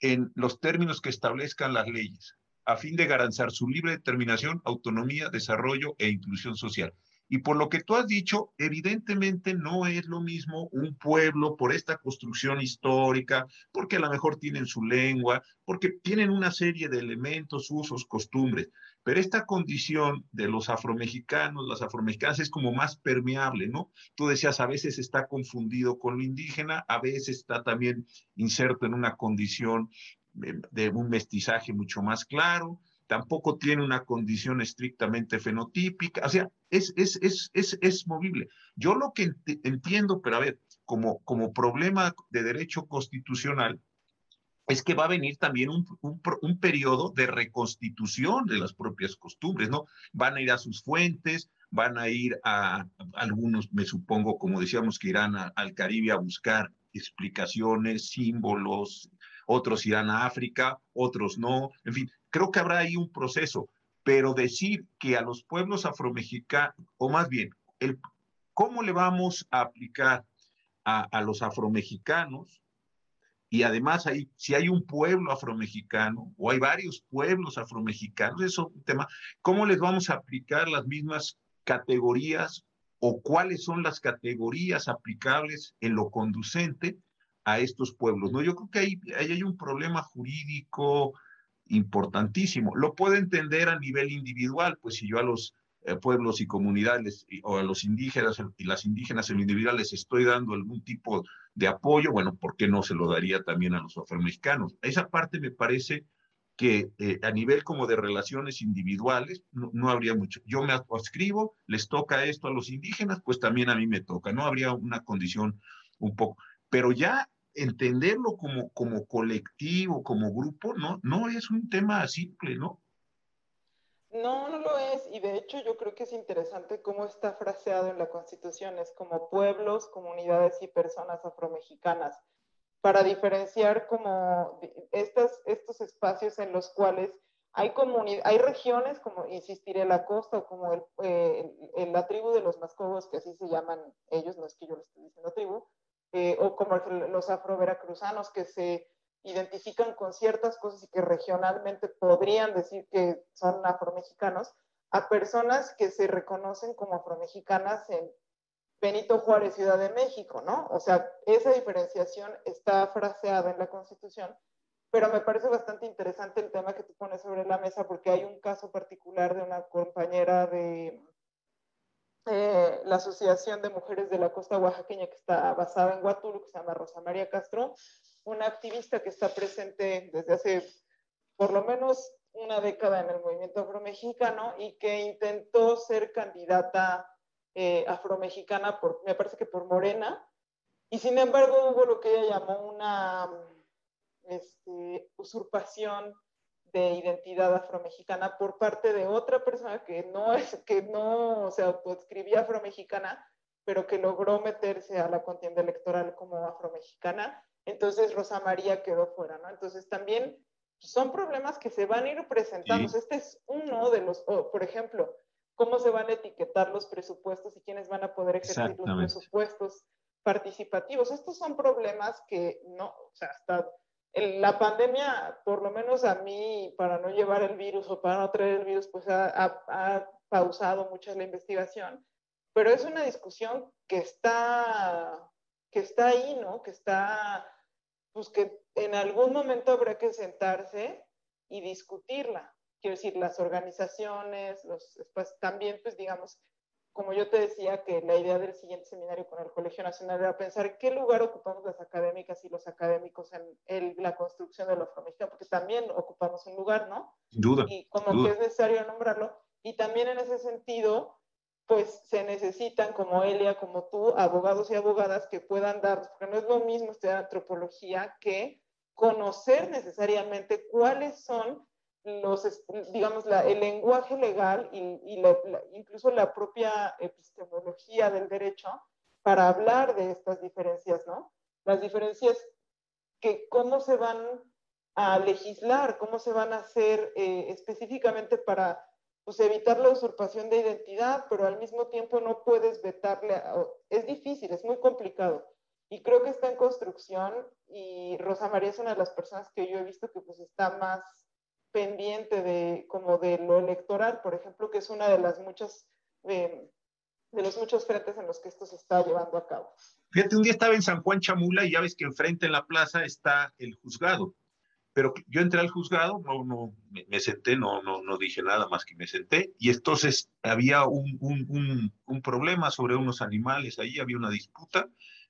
en los términos que establezcan las leyes, a fin de garantizar su libre determinación, autonomía, desarrollo e inclusión social? Y por lo que tú has dicho, evidentemente no es lo mismo un pueblo por esta construcción histórica, porque a lo mejor tienen su lengua, porque tienen una serie de elementos, usos, costumbres. Pero esta condición de los afromexicanos, las afromexicanas es como más permeable, ¿no? Tú decías, a veces está confundido con lo indígena, a veces está también inserto en una condición de un mestizaje mucho más claro, tampoco tiene una condición estrictamente fenotípica, o sea, es, es, es, es, es movible. Yo lo que entiendo, pero a ver, como, como problema de derecho constitucional, es que va a venir también un, un, periodo de reconstitución de las propias costumbres, ¿no? Van a ir a sus fuentes, van a ir a, algunos, me supongo, como decíamos, que irán al Caribe a buscar explicaciones, símbolos, otros irán a África, otros no, en fin, creo que habrá ahí un proceso, pero decir que a los pueblos afromexicanos, o más bien, el, ¿cómo le vamos a aplicar a, a los afromexicanos? Y además, si hay un pueblo afromexicano o hay varios pueblos afromexicanos, eso es un tema, ¿cómo les vamos a aplicar las mismas categorías o cuáles son las categorías aplicables en lo conducente a estos pueblos? ¿no? Yo creo que ahí, ahí hay un problema jurídico, importantísimo. Lo puedo entender a nivel individual, pues si yo a los eh, pueblos y comunidades o a los indígenas y las indígenas en individual les estoy dando algún tipo de apoyo, bueno, ¿por qué no se lo daría también a los afromexicanos? Esa parte me parece que eh, a nivel como de relaciones individuales no, no, habría mucho. Yo me adscribo, les toca esto a los indígenas, pues también a mí me toca, no habría una condición un poco, pero ya entenderlo como, como colectivo, como grupo, no, no es un tema simple, ¿no? No, no lo es. Y de hecho yo creo que es interesante cómo está fraseado en la Constitución. Es como pueblos, comunidades y personas afromexicanas. Para diferenciar como estas, estos espacios en los cuales hay, hay regiones, como insistiré, la costa, como el, eh, la tribu de los mascogos, que así se llaman ellos, no es que yo les esté diciendo tribu, eh, o como los afroveracruzanos que se identifican con ciertas cosas y que regionalmente podrían decir que son afromexicanos, a personas que se reconocen como afromexicanas en Benito Juárez, Ciudad de México, ¿no? O sea, esa diferenciación está fraseada en la Constitución, pero me parece bastante interesante el tema que tú pones sobre la mesa porque hay un caso particular de una compañera de eh, la Asociación de Mujeres de la Costa Oaxaqueña que está basada en Huatulco, que se llama Rosa María Castro, una activista que está presente desde hace por lo menos una década en el movimiento afromexicano y que intentó ser candidata eh, afromexicana, por, me parece que por Morena, y sin embargo hubo lo que ella llamó una este, usurpación de identidad afromexicana por parte de otra persona que no es, que no se autoescribía afromexicana, pero que logró meterse a la contienda electoral como afromexicana entonces Rosa María quedó fuera, ¿no? Entonces también son problemas que se van a ir presentando. Este es uno de los, por ejemplo, cómo se van a etiquetar los presupuestos y quiénes van a poder ejercer los presupuestos participativos. Estos son problemas que no, o sea, hasta la pandemia, por lo menos a mí, para no llevar el virus o para no traer el virus, pues ha, ha pausado mucho la investigación, pero es una discusión que está, que está ahí, ¿no? Que está pues que en algún momento habrá que sentarse y discutirla. Quiero decir, las organizaciones, los también, pues digamos, como yo te decía, que la idea del siguiente seminario con el Colegio Nacional era pensar qué lugar ocupamos las académicas y los académicos en la construcción de la afromexicano, porque también ocupamos un lugar, ¿no? Sin duda. Y como que es necesario nombrarlo. Y también en ese sentido, pues se necesitan, como Elia, como tú, abogados y abogadas que puedan dar, porque no es lo mismo estudiar antropología que conocer necesariamente cuáles son los, digamos, el lenguaje legal y, incluso la propia epistemología del derecho para hablar de estas diferencias, ¿no? Las diferencias que cómo se van a legislar, cómo se van a hacer eh, específicamente para pues evitar la usurpación de identidad, pero al mismo tiempo no puedes vetarle, es difícil, es muy complicado. Y creo que está en construcción y Rosa María es una de las personas que yo he visto que pues está más pendiente de como de lo electoral, por ejemplo, que es una de las muchas de los muchos frentes en los que esto se está llevando a cabo. Fíjate, un día estaba en San Juan Chamula y ya ves que enfrente en la plaza está el juzgado. Pero yo entré al juzgado, no, no, me, senté, no, no, no dije nada más que me senté, y entonces había un, un, un, un problema sobre unos animales, ahí había una disputa,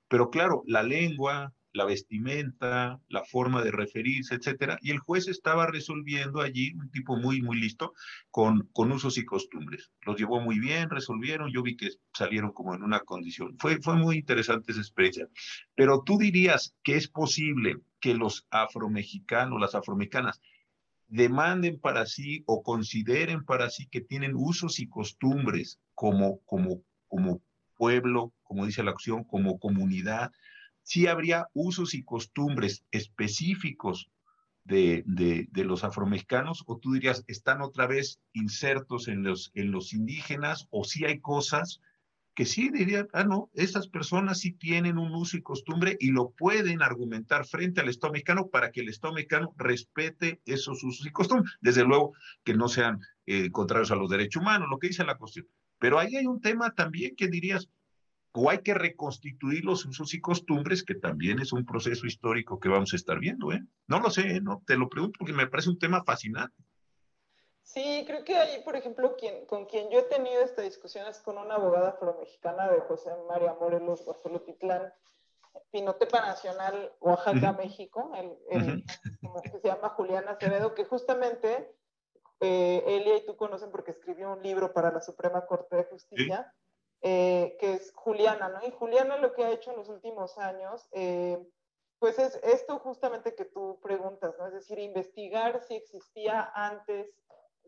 pero claro, la lengua, la vestimenta, la forma de referirse, etcétera, y el juez estaba resolviendo allí, un tipo muy, muy listo, con, con usos y costumbres. Los llevó muy bien, resolvieron, yo vi que salieron como en una condición. Fue, fue muy interesante esa experiencia. Pero tú dirías que es posible que los afromexicanos, las afromexicanas, demanden para sí o consideren para sí que tienen usos y costumbres como, como, como pueblo, como dice la acción, como comunidad, sí habría usos y costumbres específicos de, de, los afromexicanos, o tú dirías, están otra vez insertos en los, en los indígenas, o sí hay cosas que sí dirían, ah, no, esas personas sí tienen un uso y costumbre y lo pueden argumentar frente al Estado mexicano para que el Estado mexicano respete esos usos y costumbres. Desde luego que no sean eh, contrarios a los derechos humanos, lo que dice la cuestión. Pero ahí hay un tema también que dirías, o hay que reconstituir los usos y costumbres, que también es un proceso histórico que vamos a estar viendo, ¿eh? No lo sé, ¿no? Te lo pregunto porque me parece un tema fascinante. Sí, creo que ahí, por ejemplo, quien, con quien yo he tenido esta discusión es con una abogada afromexicana de José María Morelos Guajolotitlán, Pinotepa Nacional, Oaxaca, México, el, que se llama Juliana Acevedo, que justamente eh, Elia y tú conocen porque escribió un libro para la Suprema Corte de Justicia, eh, que es Juliana, ¿no? Y Juliana lo que ha hecho en los últimos años, eh, pues es esto justamente que tú preguntas, ¿no? Es decir, investigar si existía antes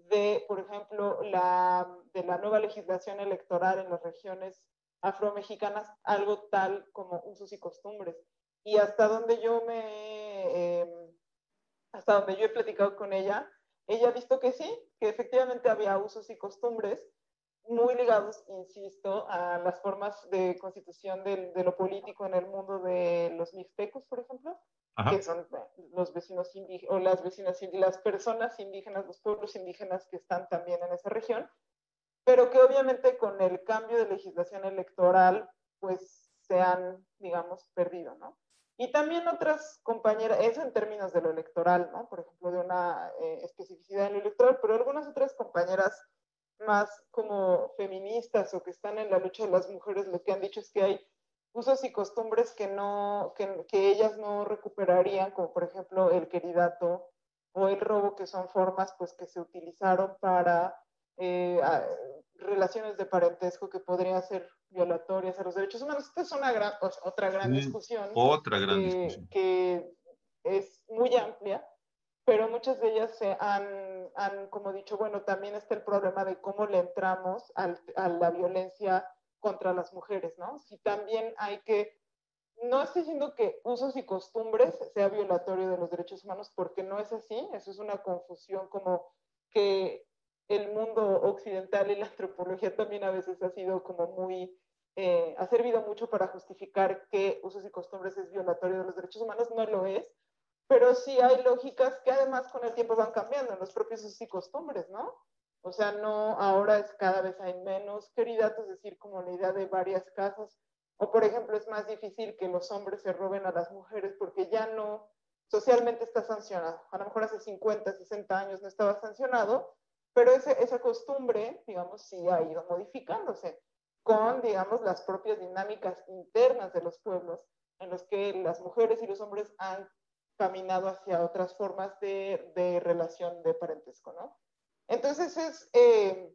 de, por ejemplo, la, de la nueva legislación electoral en las regiones afromexicanas, algo tal como usos y costumbres. Y hasta donde yo me, em, hasta donde yo he platicado con ella, ella ha visto que sí, que efectivamente había usos y costumbres muy ligados, insisto, a las formas de constitución de, de lo político en el mundo de los mixtecos, por ejemplo, que son los vecinos indígenas, o las vecinas, las personas indígenas, los pueblos indígenas que están también en esa región, pero que obviamente con el cambio de legislación electoral, pues se han, digamos, perdido, ¿no? Y también otras compañeras, eso en términos de lo electoral, ¿no? Por ejemplo, de una eh, especificidad en lo electoral, pero algunas otras compañeras más como feministas o que están en la lucha de las mujeres, lo que han dicho es que hay usos y costumbres que, no, que, que ellas no recuperarían, como por ejemplo el queridato o el robo, que son formas pues que se utilizaron para eh, relaciones de parentesco que podrían ser violatorias a los derechos humanos. Esta es una gran, otra gran discusión. Otra gran discusión. Que es muy amplia, pero muchas de ellas se han, han, como dicho, bueno, también está el problema de cómo le entramos al, a la violencia contra las mujeres, ¿no? Si también hay que, no estoy diciendo que usos y costumbres sea violatorio de los derechos humanos, porque no es así, eso es una confusión como que el mundo occidental y la antropología también a veces ha sido como muy, eh, ha servido mucho para justificar que usos y costumbres es violatorio de los derechos humanos, no lo es, pero sí hay lógicas que además con el tiempo van cambiando en los propios usos y costumbres, ¿no? O sea, no, ahora es cada vez hay menos queridatos, es decir, como la idea de varias casas. O, por ejemplo, es más difícil que los hombres se roben a las mujeres porque ya no, socialmente está sancionado. A lo mejor hace 50, 60 años no estaba sancionado, pero ese, esa costumbre, digamos, sí ha ido modificándose con, digamos, las propias dinámicas internas de los pueblos en los que las mujeres y los hombres han caminado hacia otras formas de, de relación de parentesco, ¿no? Entonces es eh,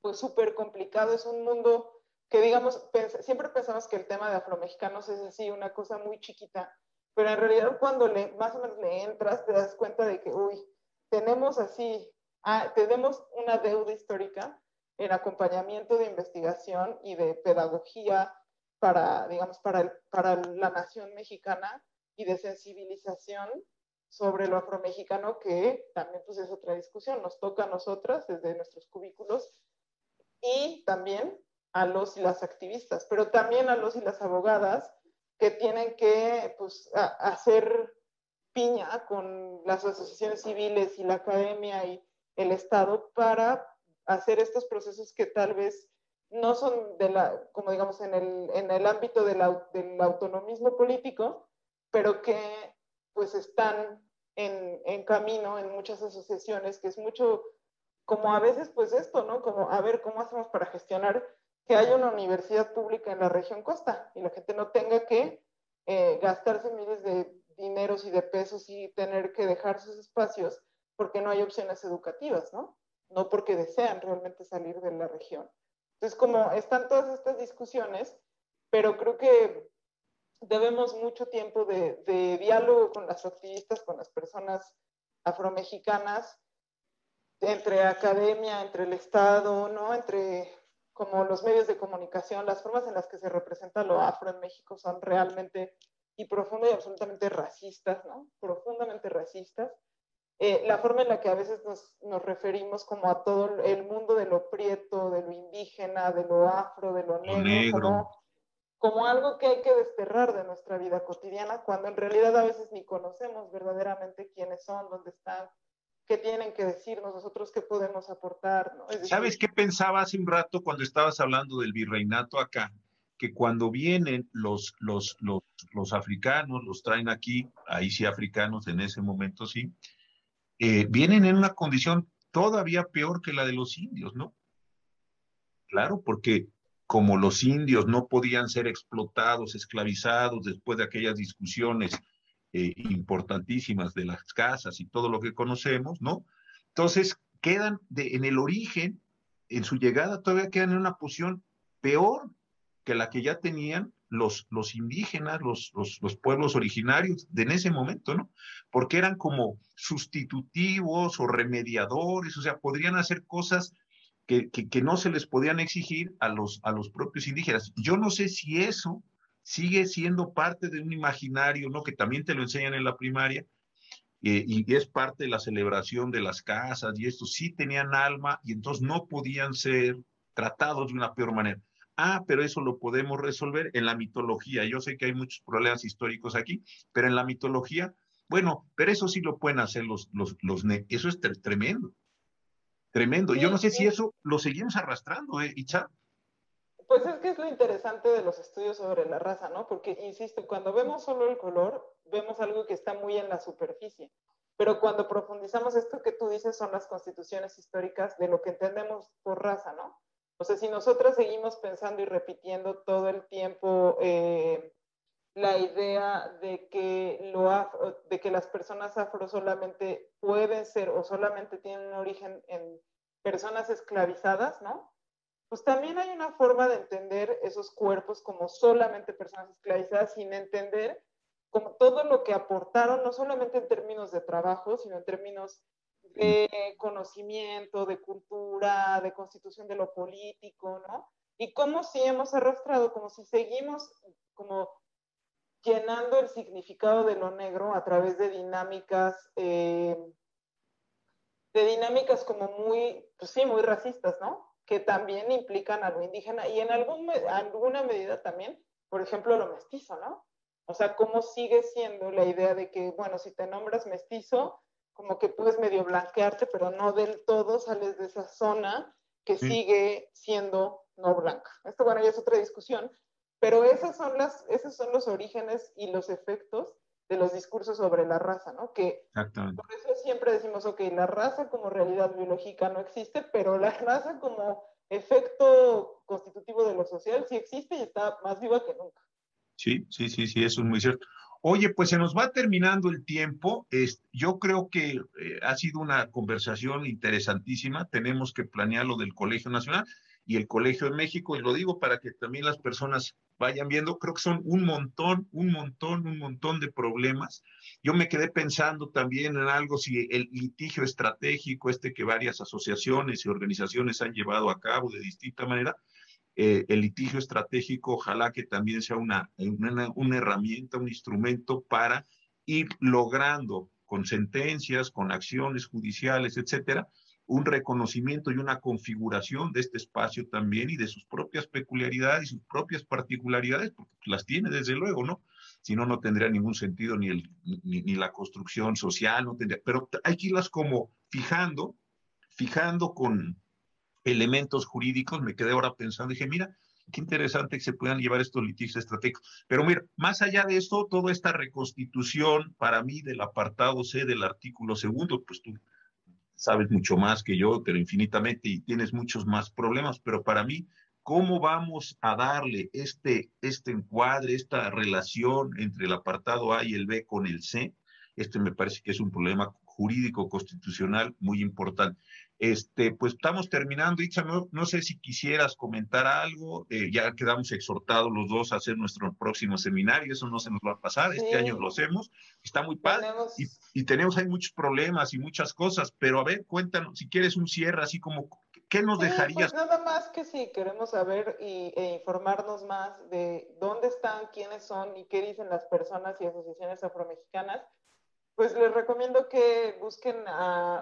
pues súper complicado, es un mundo que digamos, siempre pensamos que el tema de afromexicanos es así, una cosa muy chiquita, pero en realidad cuando le, más o menos le entras te das cuenta de que, uy, tenemos así, ah, tenemos una deuda histórica en acompañamiento de investigación y de pedagogía para, digamos, para, para la nación mexicana y de sensibilización sobre lo afromexicano, que también pues es otra discusión, nos toca a nosotras desde nuestros cubículos y también a los y las activistas, pero también a los y las abogadas que tienen que pues, hacer piña con las asociaciones civiles y la academia y el Estado para hacer estos procesos que tal vez no son de la, como digamos, en el, en el ámbito del autonomismo político, pero que pues están en, en, camino en muchas asociaciones, que es mucho como a veces pues esto, ¿no? Como a ver cómo hacemos para gestionar que haya una universidad pública en la región costa y la gente no tenga que eh, gastarse miles de dineros y de pesos y tener que dejar sus espacios porque no hay opciones educativas, ¿no? No porque desean realmente salir de la región. Entonces, como están todas estas discusiones, pero creo que debemos mucho tiempo de, diálogo con las activistas, con las personas afromexicanas, entre academia, entre el Estado, ¿no? Entre como los medios de comunicación, las formas en las que se representa lo afro en México son realmente y profunda y absolutamente racistas, ¿no? Profundamente racistas. Eh, la forma en la que a veces nos, nos, referimos como a todo el mundo de lo prieto, de lo indígena, de lo afro, de lo negro, negro. Como, como algo que hay que desterrar de nuestra vida cotidiana, cuando en realidad a veces ni conocemos verdaderamente quiénes son, dónde están, qué tienen que decirnos, nosotros qué podemos aportar. ¿no? ¿Sabes qué pensaba hace un rato cuando estabas hablando del virreinato acá? que cuando vienen los, los, los, los africanos, los traen aquí, ahí sí africanos en ese momento sí, eh, vienen en una condición todavía peor que la de los indios, ¿no? Claro, porque como los indios no podían ser explotados, esclavizados después de aquellas discusiones eh, importantísimas de las casas y todo lo que conocemos, ¿no? Entonces quedan en el origen, en su llegada todavía quedan en una posición peor que la que ya tenían los, los indígenas, los, los, pueblos originarios de en ese momento, ¿no? Porque eran como sustitutivos o remediadores, o sea, podrían hacer cosas que, no se les podían exigir a los, a los propios indígenas. Yo no sé si eso sigue siendo parte de un imaginario, ¿no? Que también te lo enseñan en la primaria, eh, y es parte de la celebración de las casas, y esto sí tenían alma, y entonces no podían ser tratados de una peor manera. Ah, pero eso lo podemos resolver en la mitología. Yo sé que hay muchos problemas históricos aquí, pero en la mitología, bueno, pero eso sí lo pueden hacer los, los, los eso es tremendo. Tremendo. Yo no sé si eso lo seguimos arrastrando, ¿eh, Icha? Pues es que es lo interesante de los estudios sobre la raza, ¿no? Porque, insisto, cuando vemos solo el color, vemos algo que está muy en la superficie. Pero cuando profundizamos, esto que tú dices son las constituciones históricas de lo que entendemos por raza, ¿no? O sea, si nosotras seguimos pensando y repitiendo todo el tiempo eh, la idea de que, lo de que las personas afro solamente pueden ser o solamente tienen un origen en personas esclavizadas, ¿no? Pues también hay una forma de entender esos cuerpos como solamente personas esclavizadas sin entender como todo lo que aportaron, no solamente en términos de trabajo, sino en términos de conocimiento, de cultura, de constitución de lo político, ¿no? Y cómo si hemos arrastrado, como si seguimos como llenando el significado de lo negro a través de dinámicas, eh, de dinámicas como muy, pues sí, muy racistas, ¿no? Que también implican a lo indígena y en algún, alguna medida también, por ejemplo, lo mestizo, ¿no? O sea, cómo sigue siendo la idea de que, bueno, si te nombras mestizo, como que puedes medio blanquearte, pero no del todo sales de esa zona que sigue siendo no blanca. Esto, bueno, ya es otra discusión, pero esas son las, esos son los orígenes y los efectos de los discursos sobre la raza, ¿no? Que por eso siempre decimos, ok, la raza como realidad biológica no existe, pero la raza como efecto constitutivo de lo social sí existe y está más viva que nunca. Sí, sí, sí, sí, eso es muy cierto. Oye, pues se nos va terminando el tiempo. yo creo que eh, ha sido una conversación interesantísima. Tenemos que planear lo del Colegio Nacional y el Colegio de México, y lo digo para que también las personas vayan viendo, creo que son un montón, un montón, un montón de problemas. Yo me quedé pensando también en algo, si el litigio estratégico, este que varias asociaciones y organizaciones han llevado a cabo de distinta manera, eh, el litigio estratégico, ojalá que también sea una, una, herramienta, un instrumento para ir logrando con sentencias, con acciones judiciales, etcétera, un reconocimiento y una configuración de este espacio también y de sus propias peculiaridades y sus propias particularidades, porque las tiene desde luego, ¿no? Si no, no tendría ningún sentido ni, el, ni, la construcción social, no tendría, pero hay que irlas como fijando, fijando con, elementos jurídicos, me quedé ahora pensando, dije, mira, qué interesante que se puedan llevar estos litigios estratégicos. Pero mira, más allá de esto, toda esta reconstitución para mí del apartado C del artículo segundo, pues tú sabes mucho más que yo, pero infinitamente, y tienes muchos más problemas, pero para mí, ¿cómo vamos a darle este, este encuadre, esta relación entre el apartado A y el B con el C? Este me parece que es un problema jurídico constitucional muy importante. Este, pues estamos terminando, Itza, no, sé si quisieras comentar algo, eh, ya quedamos exhortados los dos a hacer nuestro próximo seminario, eso no se nos va a pasar, este año lo hacemos, está muy padre, y, tenemos ahí muchos problemas y muchas cosas, pero a ver, cuéntanos, si quieres un cierre, así como, ¿qué nos pues dejarías? nada más que si queremos saber y, e informarnos más de dónde están, quiénes son y qué dicen las personas y asociaciones afromexicanas, pues les recomiendo que busquen,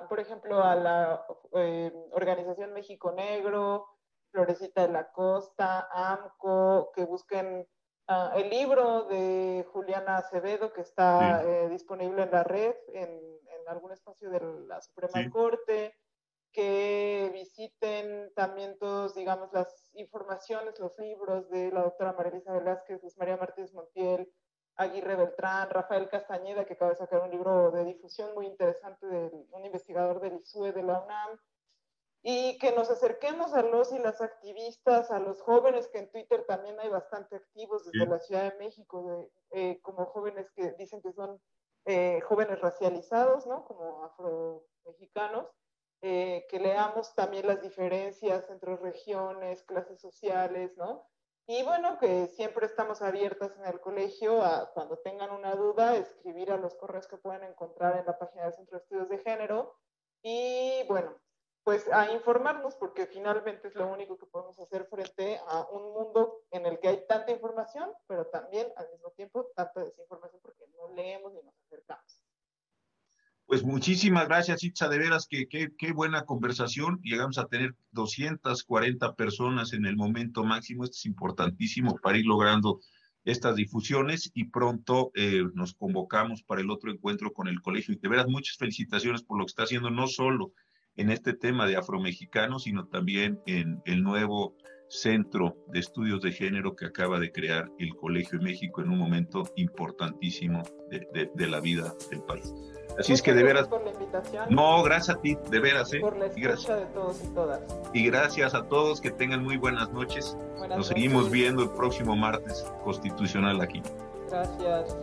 por ejemplo, a la eh, Organización México Negro, Florecita de la Costa, AMCO, que busquen ah, el libro de Juliana Acevedo que está eh, disponible en la red, en, algún espacio de la Suprema Corte. que visiten también todos, digamos, las informaciones, los libros de la doctora María Elisa Velázquez, Luz María Martínez Montiel, Aguirre Beltrán, Rafael Castañeda, que acaba de sacar un libro de difusión muy interesante de un investigador del ISUE de la UNAM, y que nos acerquemos a los y las activistas, a los jóvenes, que en Twitter también hay bastante activos desde la Ciudad de México, de, eh, como jóvenes que dicen que son eh, jóvenes racializados, ¿no? Como afro-mexicanos, eh, que leamos también las diferencias entre regiones, clases sociales, ¿no? Y bueno, que siempre estamos abiertas en el colegio a cuando tengan una duda, escribir a los correos que pueden encontrar en la página del Centro de Estudios de Género. Y bueno, pues a informarnos porque finalmente es lo único que podemos hacer frente a un mundo en el que hay tanta información, pero también al mismo tiempo tanta desinformación porque no leemos ni nos acercamos. Pues muchísimas gracias, Itza, de veras que qué buena conversación. Llegamos a tener 240 personas en el momento máximo. Esto es importantísimo para ir logrando estas difusiones y pronto eh, nos convocamos para el otro encuentro con el colegio. Y de veras, muchas felicitaciones por lo que está haciendo, no solo en este tema de afromexicanos, sino también en el nuevo centro de estudios de género que acaba de crear el Colegio de México en un momento importantísimo de la vida del país. Así es que de veras. Por la invitación. No, gracias a ti, de veras, ¿eh? Por la escucha de todos y todas. Y gracias a todos, que tengan muy buenas noches. Nos seguimos viendo el próximo martes constitucional aquí. Gracias.